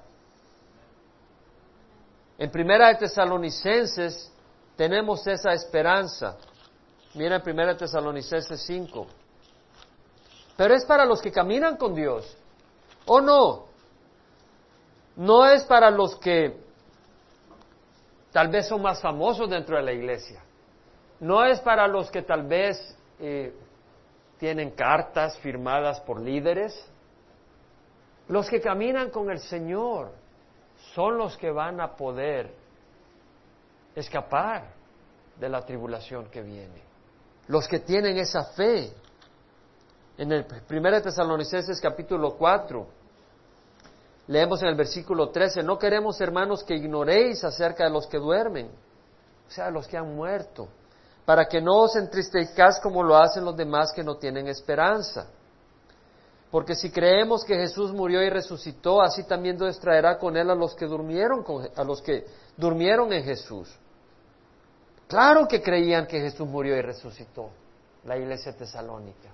En Primera de Tesalonicenses tenemos esa esperanza. Mira en Primera de Tesalonicenses 5. Pero es para los que caminan con Dios. ¿O no? No es para los que tal vez son más famosos dentro de la iglesia. No es para los que tal vez eh, tienen cartas firmadas por líderes. Los que caminan con el Señor son los que van a poder escapar de la tribulación que viene. Los que tienen esa fe. En el 1 Tesalonicenses capítulo 4, leemos en el versículo 13, no queremos hermanos que ignoréis acerca de los que duermen, o sea, los que han muerto, para que no os entristezcáis como lo hacen los demás que no tienen esperanza. Porque si creemos que Jesús murió y resucitó, así también Dios traerá con él a los que durmieron a los que durmieron en Jesús. Claro que creían que Jesús murió y resucitó, la iglesia tesalónica.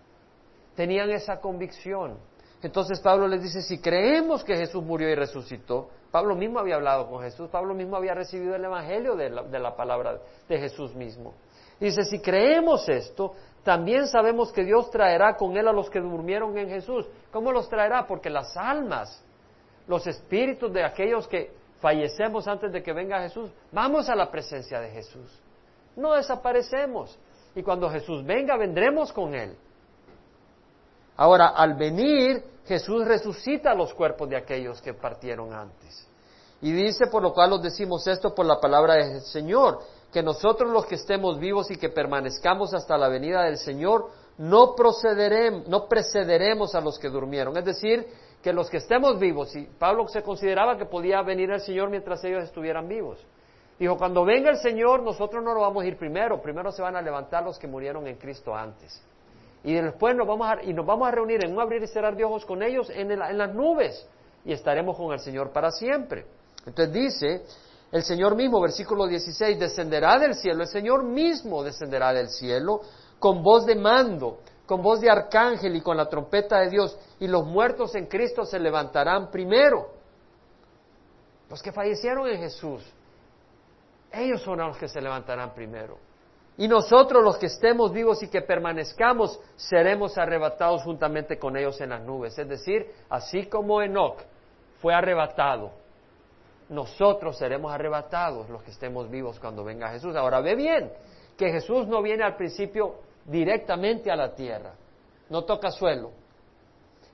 Tenían esa convicción. Entonces Pablo les dice, si creemos que Jesús murió y resucitó, Pablo mismo había hablado con Jesús, Pablo mismo había recibido el Evangelio de la, de la palabra de Jesús mismo. Dice, si creemos esto, también sabemos que Dios traerá con Él a los que durmieron en Jesús. ¿Cómo los traerá? Porque las almas, los espíritus de aquellos que fallecemos antes de que venga Jesús, vamos a la presencia de Jesús. No desaparecemos. Y cuando Jesús venga, vendremos con Él. Ahora, al venir, Jesús resucita los cuerpos de aquellos que partieron antes. Y dice, por lo cual os decimos esto por la palabra del Señor, que nosotros los que estemos vivos y que permanezcamos hasta la venida del Señor, no, procederemos, no precederemos a los que durmieron. Es decir, que los que estemos vivos, y Pablo se consideraba que podía venir el Señor mientras ellos estuvieran vivos. Dijo, cuando venga el Señor, nosotros no lo vamos a ir primero, primero se van a levantar los que murieron en Cristo antes. Y después nos vamos a, y nos vamos a reunir en un abrir y cerrar de ojos con ellos en, en las nubes y estaremos con el Señor para siempre. Entonces dice el Señor mismo, versículo 16, descenderá del cielo, el Señor mismo descenderá del cielo con voz de mando, con voz de arcángel y con la trompeta de Dios, y los muertos en Cristo se levantarán primero. Los que fallecieron en Jesús, ellos son los que se levantarán primero. Y nosotros los que estemos vivos y que permanezcamos, seremos arrebatados juntamente con ellos en las nubes. Es decir, así como Enoch fue arrebatado nosotros seremos arrebatados los que estemos vivos cuando venga Jesús. Ahora ve bien que Jesús no viene al principio directamente a la tierra, no toca suelo.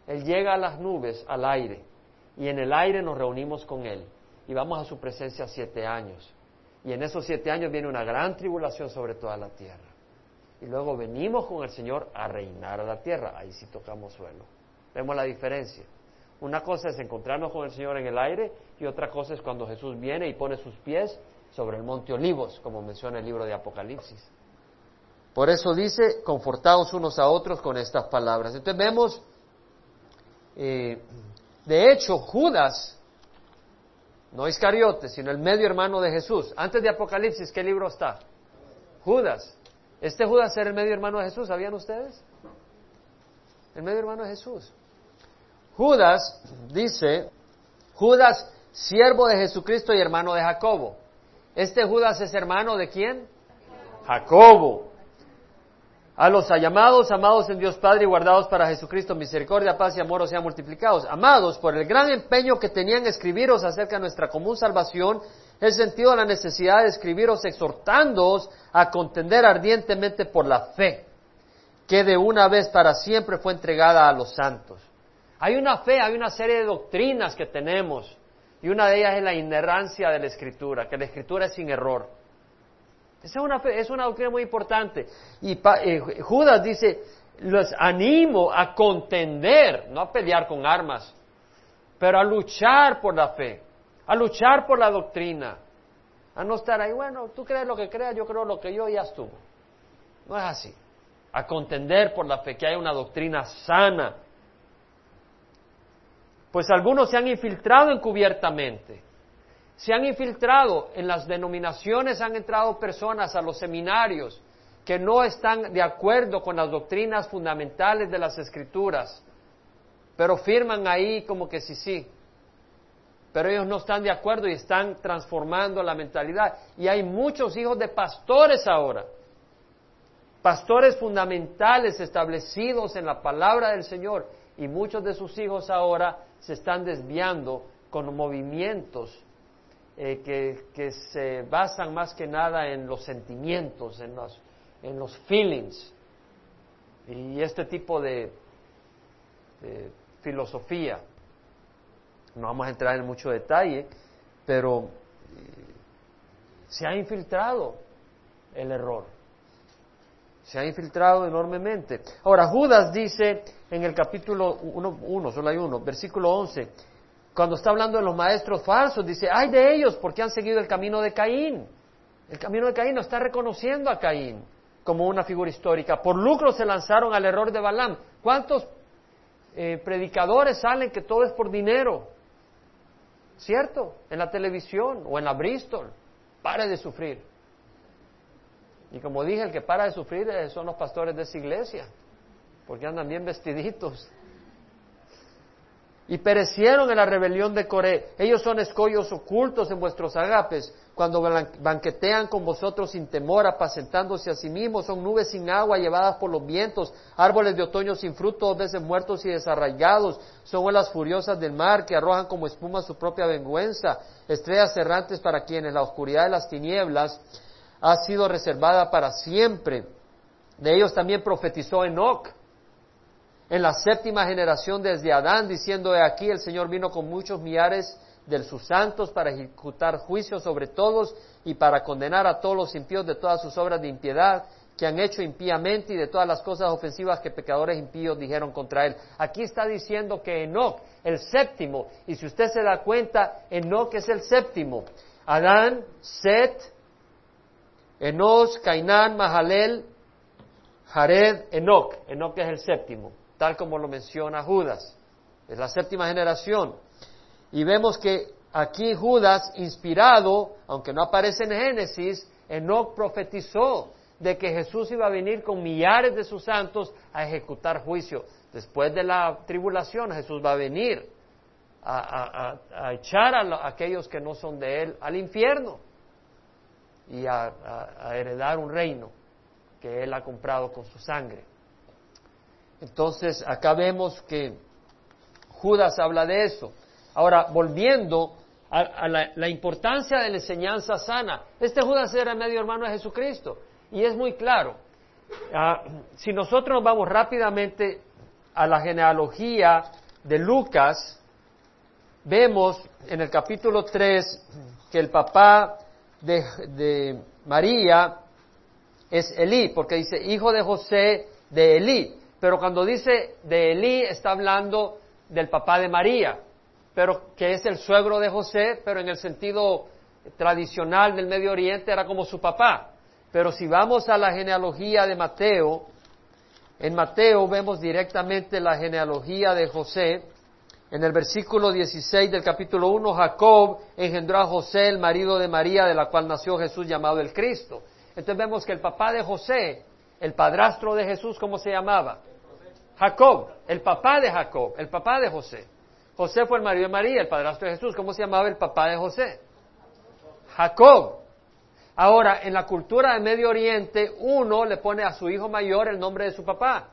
Él llega a las nubes, al aire, y en el aire nos reunimos con Él. Y vamos a su presencia siete años. Y en esos siete años viene una gran tribulación sobre toda la tierra. Y luego venimos con el Señor a reinar a la tierra. Ahí sí tocamos suelo. Vemos la diferencia. Una cosa es encontrarnos con el Señor en el aire y otra cosa es cuando Jesús viene y pone sus pies sobre el monte Olivos, como menciona el libro de Apocalipsis. Por eso dice, confortados unos a otros con estas palabras. Entonces vemos, eh, de hecho, Judas, no Iscariote, sino el medio hermano de Jesús. Antes de Apocalipsis, ¿qué libro está? Judas. Este Judas era el medio hermano de Jesús, ¿sabían ustedes? El medio hermano de Jesús. Judas dice, Judas, siervo de Jesucristo y hermano de Jacobo. Este Judas es hermano de quién? Jacobo. A los llamados, amados en Dios Padre y guardados para Jesucristo, misericordia, paz y amor sean multiplicados. Amados, por el gran empeño que tenían escribiros acerca de nuestra común salvación, he sentido la necesidad de escribiros exhortándoos a contender ardientemente por la fe, que de una vez para siempre fue entregada a los santos. Hay una fe, hay una serie de doctrinas que tenemos, y una de ellas es la inerrancia de la Escritura, que la Escritura es sin error. Es una, es una doctrina muy importante. Y eh, Judas dice, los animo a contender, no a pelear con armas, pero a luchar por la fe, a luchar por la doctrina, a no estar ahí, bueno, tú crees lo que creas, yo creo lo que yo, ya estuvo. No es así. A contender por la fe, que hay una doctrina sana. Pues algunos se han infiltrado encubiertamente se han infiltrado en las denominaciones, han entrado personas a los seminarios que no están de acuerdo con las doctrinas fundamentales de las escrituras, pero firman ahí como que sí, sí. Pero ellos no están de acuerdo y están transformando la mentalidad. Y hay muchos hijos de pastores ahora, pastores fundamentales establecidos en la palabra del Señor, y muchos de sus hijos ahora se están desviando con movimientos eh, que, se basan más que nada en los sentimientos, en los, en los feelings y este tipo de, filosofía. No vamos a entrar en mucho detalle, pero eh, se ha infiltrado el error. Se ha infiltrado enormemente. Ahora, Judas dice en el capítulo 1, solo hay uno, versículo 11, cuando está hablando de los maestros falsos, dice, ay de ellos, porque han seguido el camino de Caín. El camino de Caín no está reconociendo a Caín como una figura histórica. Por lucro se lanzaron al error de Balaam. ¿Cuántos eh, predicadores salen que todo es por dinero? ¿Cierto? En la televisión o en la Bristol. Pare de sufrir. Y como dije, el que para de sufrir eh, son los pastores de esa iglesia, porque andan bien vestiditos y perecieron en la rebelión de Coré. Ellos son escollos ocultos en vuestros agapes, cuando banquetean con vosotros sin temor, apacentándose a sí mismos, son nubes sin agua llevadas por los vientos, árboles de otoño sin fruto, dos veces muertos y desarraigados, son olas furiosas del mar que arrojan como espuma su propia vergüenza, estrellas errantes para quienes la oscuridad de las tinieblas ha sido reservada para siempre. De ellos también profetizó Enoch en la séptima generación desde Adán, diciendo, he aquí el Señor vino con muchos millares de sus santos para ejecutar juicio sobre todos y para condenar a todos los impíos de todas sus obras de impiedad que han hecho impíamente y de todas las cosas ofensivas que pecadores impíos dijeron contra él. Aquí está diciendo que Enoch, el séptimo, y si usted se da cuenta, Enoch es el séptimo. Adán, Set, Enos, Cainán, Mahalel, Jared, Enoch. Enoch es el séptimo tal como lo menciona Judas. Es la séptima generación. Y vemos que aquí Judas, inspirado, aunque no aparece en Génesis, Enoch profetizó de que Jesús iba a venir con millares de sus santos a ejecutar juicio. Después de la tribulación, Jesús va a venir a, echar a, aquellos que no son de Él al infierno y a heredar un reino que Él ha comprado con su sangre. Entonces, acá vemos que Judas habla de eso. Ahora, volviendo a, la, importancia de la enseñanza sana, este Judas era medio hermano de Jesucristo y es muy claro. Ah, si nosotros nos vamos rápidamente a la genealogía de Lucas, vemos en el capítulo 3 que el papá de, de María es Elí, porque dice hijo de José de Elí. Pero cuando dice de Elí está hablando del papá de María, pero que es el suegro de José, pero en el sentido tradicional del Medio Oriente era como su papá. Pero si vamos a la genealogía de Mateo, en Mateo vemos directamente la genealogía de José. En el versículo 16 del capítulo 1, Jacob engendró a José, el marido de María, de la cual nació Jesús llamado el Cristo. Entonces vemos que el papá de José, el padrastro de Jesús, ¿cómo se llamaba? Jacob, el papá de Jacob, el papá de José. José fue el marido de María, el padrastro de Jesús. ¿Cómo se llamaba el papá de José? Jacob. Ahora, en la cultura del Medio Oriente, uno le pone a su hijo mayor el nombre de su papá.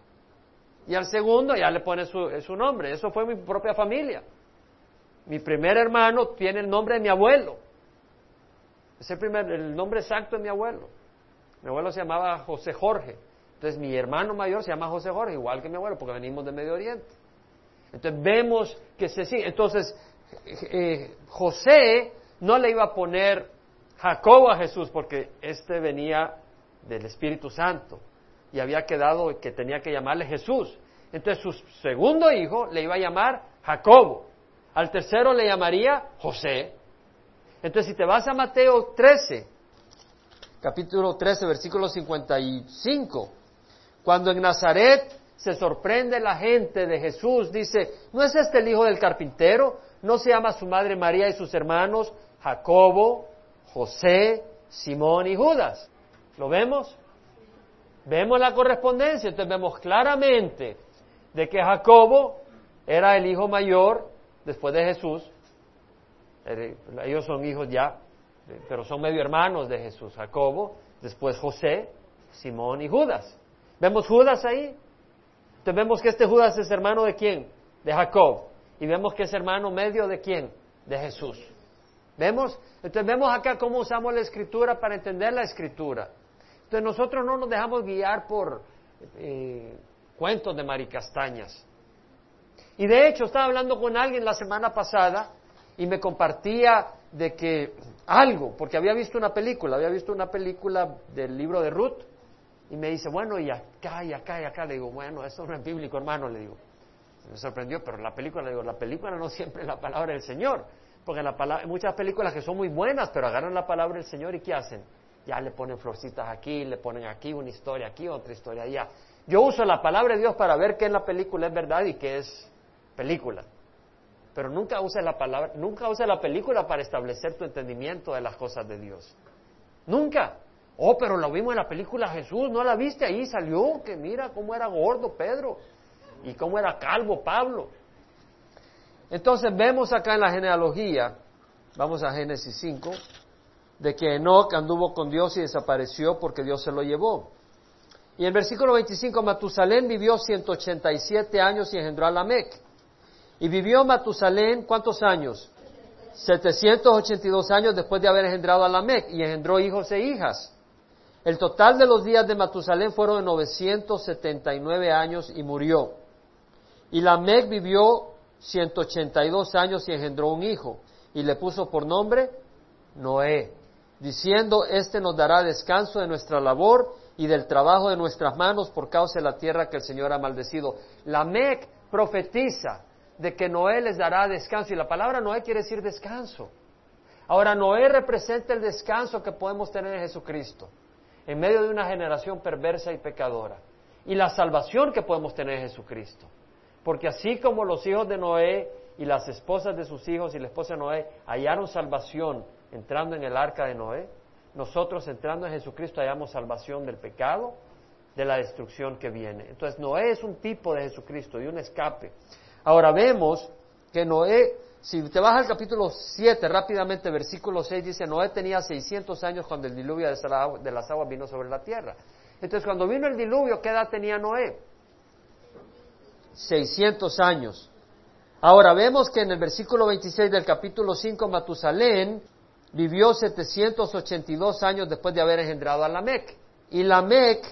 Y al segundo ya le pone su, nombre. Eso fue mi propia familia. Mi primer hermano tiene el nombre de mi abuelo. Es el, primer, el nombre exacto de mi abuelo. Mi abuelo se llamaba José Jorge. Entonces mi hermano mayor se llama José Jorge, igual que mi abuelo, porque venimos del Medio Oriente. Entonces vemos que se sigue. Entonces eh, José no le iba a poner Jacob a Jesús porque este venía del Espíritu Santo y había quedado que tenía que llamarle Jesús. Entonces su segundo hijo le iba a llamar Jacobo. Al tercero le llamaría José. Entonces si te vas a Mateo 13, capítulo 13, versículo 55, cuando en Nazaret se sorprende la gente de Jesús, dice, ¿no es este el hijo del carpintero? ¿No se llama su madre María y sus hermanos Jacobo, José, Simón y Judas. ¿Lo vemos? Vemos la correspondencia, entonces vemos claramente de que Jacobo era el hijo mayor después de Jesús. Ellos son hijos ya, pero son medio hermanos de Jesús. Jacobo, después José, Simón y Judas. ¿Vemos Judas ahí? Entonces vemos que este Judas es hermano de quién? De Jacob. Y vemos que es hermano medio de quién? De Jesús. ¿Vemos? Entonces vemos acá cómo usamos la escritura para entender la escritura. Entonces nosotros no nos dejamos guiar por eh, cuentos de maricastañas. Y de hecho estaba hablando con alguien la semana pasada y me compartía de que algo, porque había visto una película, había visto una película del libro de Ruth y me dice, bueno, y acá y acá y acá, le digo, bueno, eso no es bíblico, hermano, le digo. Me sorprendió, pero la película, le digo, la película no siempre es la palabra del Señor. Porque la palabra, muchas películas que son muy buenas, pero agarran la palabra del Señor y ¿qué hacen? Ya le ponen florcitas aquí, le ponen aquí una historia aquí, otra historia allá. Yo uso la palabra de Dios para ver qué en la película es verdad y qué es película. Pero nunca use la palabra, nunca use la película para establecer tu entendimiento de las cosas de Dios. Nunca. Oh, pero lo vimos en la película Jesús, ¿no la viste ahí? Salió, que mira cómo era gordo Pedro y cómo era calvo Pablo. Entonces vemos acá en la genealogía, vamos a Génesis 5, de que Enoch anduvo con Dios y desapareció porque Dios se lo llevó. Y en el versículo 25, Matusalén vivió 187 años y engendró a Lamec. Y vivió Matusalén, ¿cuántos años? 782 años después de haber engendrado a Lamec y engendró hijos e hijas. El total de los días de Matusalén fueron de 979 años y murió. Y Lamec vivió 182 años y engendró un hijo, y le puso por nombre Noé, diciendo, Este nos dará descanso de nuestra labor y del trabajo de nuestras manos por causa de la tierra que el Señor ha maldecido. Lamec profetiza de que Noé les dará descanso, y la palabra Noé quiere decir descanso. Ahora, Noé representa el descanso que podemos tener en Jesucristo, en medio de una generación perversa y pecadora, y la salvación que podemos tener en Jesucristo. Porque así como los hijos de Noé y las esposas de sus hijos y la esposa de Noé hallaron salvación entrando en el arca de Noé, nosotros entrando en Jesucristo hallamos salvación del pecado, de la destrucción que viene. Entonces Noé es un tipo de Jesucristo y un escape. Ahora vemos que Noé, si te vas al capítulo 7 rápidamente, versículo 6 dice, Noé tenía 600 años cuando el diluvio de las aguas vino sobre la tierra. Entonces cuando vino el diluvio, ¿qué edad tenía Noé? 600 años. Ahora vemos que en el versículo 26 del capítulo 5 Matusalén vivió 782 años después de haber engendrado a Lamec. Y Lamec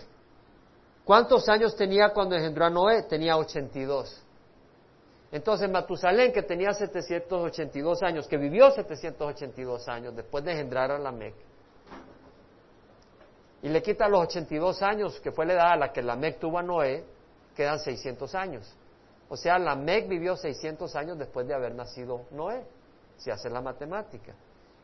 ¿Cuántos años tenía cuando engendró a Noé? Tenía 82. Entonces Matusalén, que tenía 782 años, que vivió 782 años después de engendrar a Lamec, y le quita los 82 años, que fue la edad a la que Lamec tuvo a Noé, quedan 600 años. O sea, Lamec vivió 600 años después de haber nacido Noé, si hace la matemática.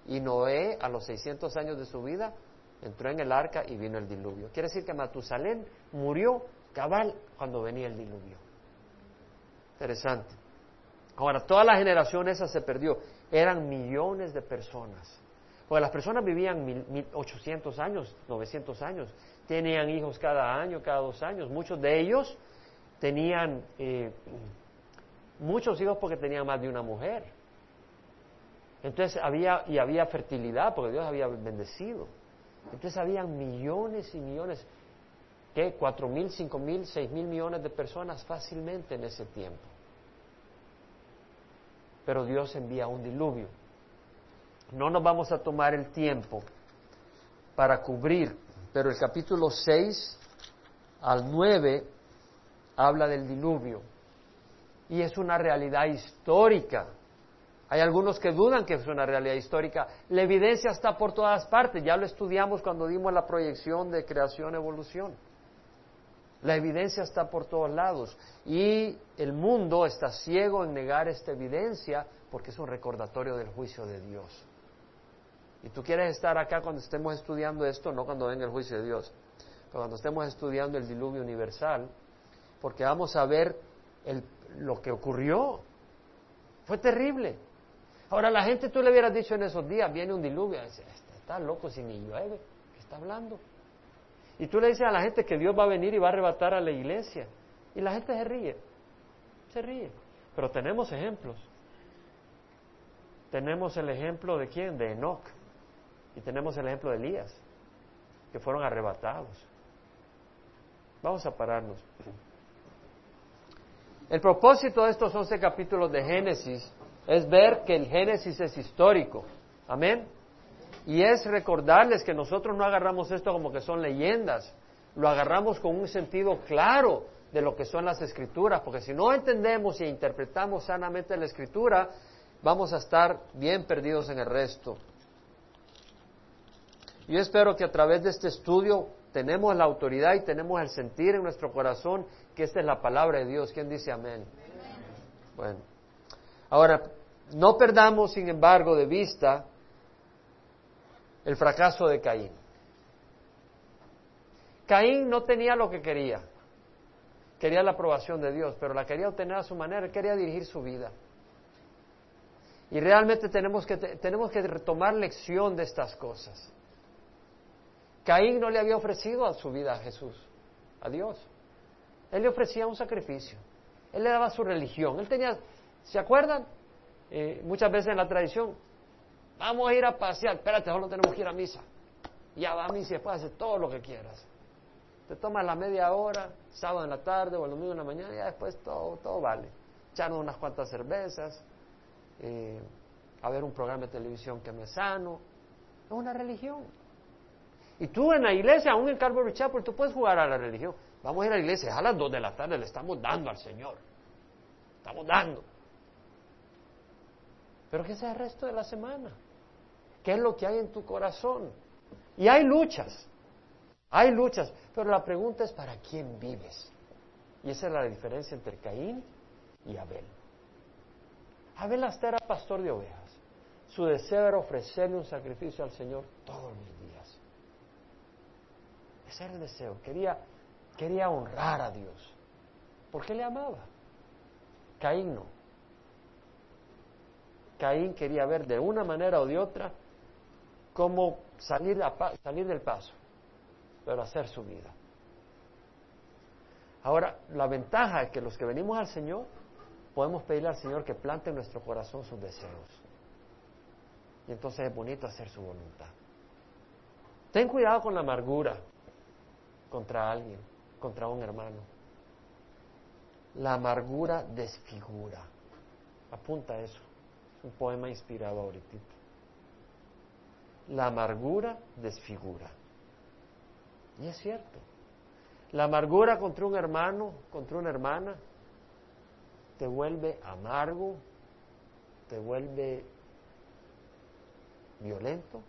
Y Noé, a los 600 años de su vida, entró en el arca y vino el diluvio. Quiere decir que Matusalén murió cabal cuando venía el diluvio. Interesante. Ahora, toda la generación esa se perdió. Eran millones de personas. Porque las personas vivían mil, 800 años, 900 años. Tenían hijos cada año, cada dos años. Muchos de ellos tenían eh, muchos hijos porque tenían más de una mujer. Entonces había, y había fertilidad porque Dios había bendecido. Entonces habían millones y millones, ¿qué? Cuatro mil, cinco mil, seis mil millones de personas fácilmente en ese tiempo. Pero Dios envía un diluvio. No nos vamos a tomar el tiempo para cubrir, pero el capítulo 6 al 9 habla del diluvio. Y es una realidad histórica. Hay algunos que dudan que es una realidad histórica. La evidencia está por todas partes. Ya lo estudiamos cuando dimos la proyección de creación-evolución. La evidencia está por todos lados. Y el mundo está ciego en negar esta evidencia porque es un recordatorio del juicio de Dios. Y tú quieres estar acá cuando estemos estudiando esto, no cuando venga el juicio de Dios, pero cuando estemos estudiando el diluvio universal, porque vamos a ver lo que ocurrió. Fue terrible. Ahora, la gente tú le hubieras dicho en esos días, viene un diluvio, este está loco si ni llueve, ¿qué está hablando? Y tú le dices a la gente que Dios va a venir y va a arrebatar a la iglesia. Y la gente se ríe, se ríe. Pero tenemos ejemplos. Tenemos el ejemplo de quién? De Enoch. Y tenemos el ejemplo de Elías, que fueron arrebatados. Vamos a pararnos. El propósito de estos 11 capítulos de Génesis es ver que el Génesis es histórico. Amén. Y es recordarles que nosotros no agarramos esto como que son leyendas, lo agarramos con un sentido claro de lo que son las escrituras, porque si no entendemos y interpretamos sanamente la escritura, vamos a estar bien perdidos en el resto. Yo espero que a través de este estudio tenemos la autoridad y tenemos el sentir en nuestro corazón que esta es la palabra de Dios. ¿Quién dice amén? Bueno, ahora, no perdamos, sin embargo, de vista el fracaso de Caín. Caín no tenía lo que quería. Quería la aprobación de Dios, pero la quería obtener a su manera, quería dirigir su vida. Y realmente tenemos que, tenemos que retomar lección de estas cosas. Caín no le había ofrecido a su vida a Jesús, a Dios. Él le ofrecía un sacrificio. Él le daba su religión. Él tenía, ¿se acuerdan? Eh, muchas veces en la tradición, vamos a ir a pasear, espérate, solo tenemos que ir a misa. Ya va a misa y después hacer todo lo que quieras. Te tomas la media hora, sábado en la tarde o el domingo en la mañana, y ya después todo, todo vale. Echarnos unas cuantas cervezas, eh, a ver un programa de televisión que me sano. Es una religión. Y tú en la iglesia, aún en Calvary Chapel, tú puedes jugar a la religión. Vamos a ir a la iglesia, a las dos de la tarde le estamos dando al Señor. Estamos dando. Pero ¿qué es el resto de la semana? ¿Qué es lo que hay en tu corazón? Y hay luchas, hay luchas, pero la pregunta es ¿para quién vives? Y esa es la diferencia entre Caín y Abel. Abel hasta era pastor de ovejas. Su deseo era ofrecerle un sacrificio al Señor todos los días. Ese era el deseo. Quería, quería honrar a Dios. Porque le amaba. Caín no. Caín quería ver de una manera o de otra cómo salir, del paso, pero hacer su vida. Ahora, la ventaja es que los que venimos al Señor podemos pedirle al Señor que plante en nuestro corazón sus deseos. Y entonces es bonito hacer su voluntad. Ten cuidado con la amargura contra alguien, contra un hermano. La amargura desfigura. Apunta eso. Es un poema inspirado ahorita. La amargura desfigura. Y es cierto. La amargura contra un hermano, contra una hermana, te vuelve amargo, te vuelve violento,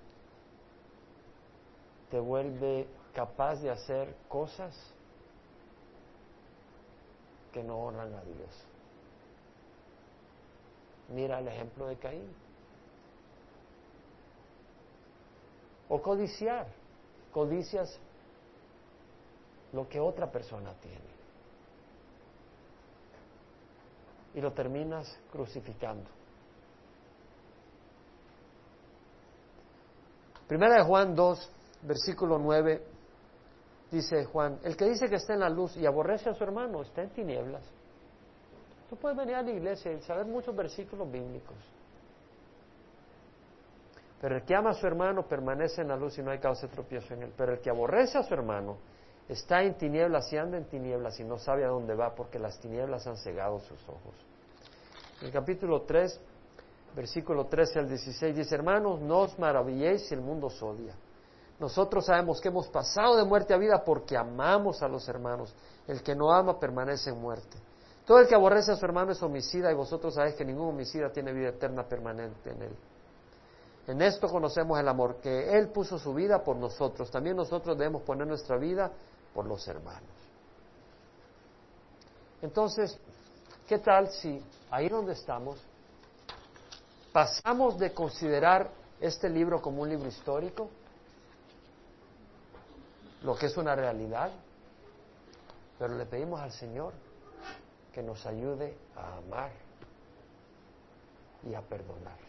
te vuelve capaz de hacer cosas que no honran a Dios. Mira el ejemplo de Caín. O codiciar. Codicias lo que otra persona tiene. Y lo terminas crucificando. Primera de Juan 2, versículo 9, dice Juan, el que dice que está en la luz y aborrece a su hermano está en tinieblas. Tú puedes venir a la iglesia y saber muchos versículos bíblicos. Pero el que ama a su hermano permanece en la luz y no hay causa de tropiezo en él. Pero el que aborrece a su hermano está en tinieblas y anda en tinieblas y no sabe a dónde va porque las tinieblas han cegado sus ojos. En el capítulo 3, versículo 13 al 16 dice, hermanos, no os maravilléis si el mundo os odia. Nosotros sabemos que hemos pasado de muerte a vida porque amamos a los hermanos. El que no ama permanece en muerte. Todo el que aborrece a su hermano es homicida y vosotros sabéis que ningún homicida tiene vida eterna permanente en él. En esto conocemos el amor, que Él puso su vida por nosotros. También nosotros debemos poner nuestra vida por los hermanos. Entonces, ¿qué tal si ahí donde estamos pasamos de considerar este libro como un libro histórico, lo que es una realidad, pero le pedimos al Señor que nos ayude a amar y a perdonar.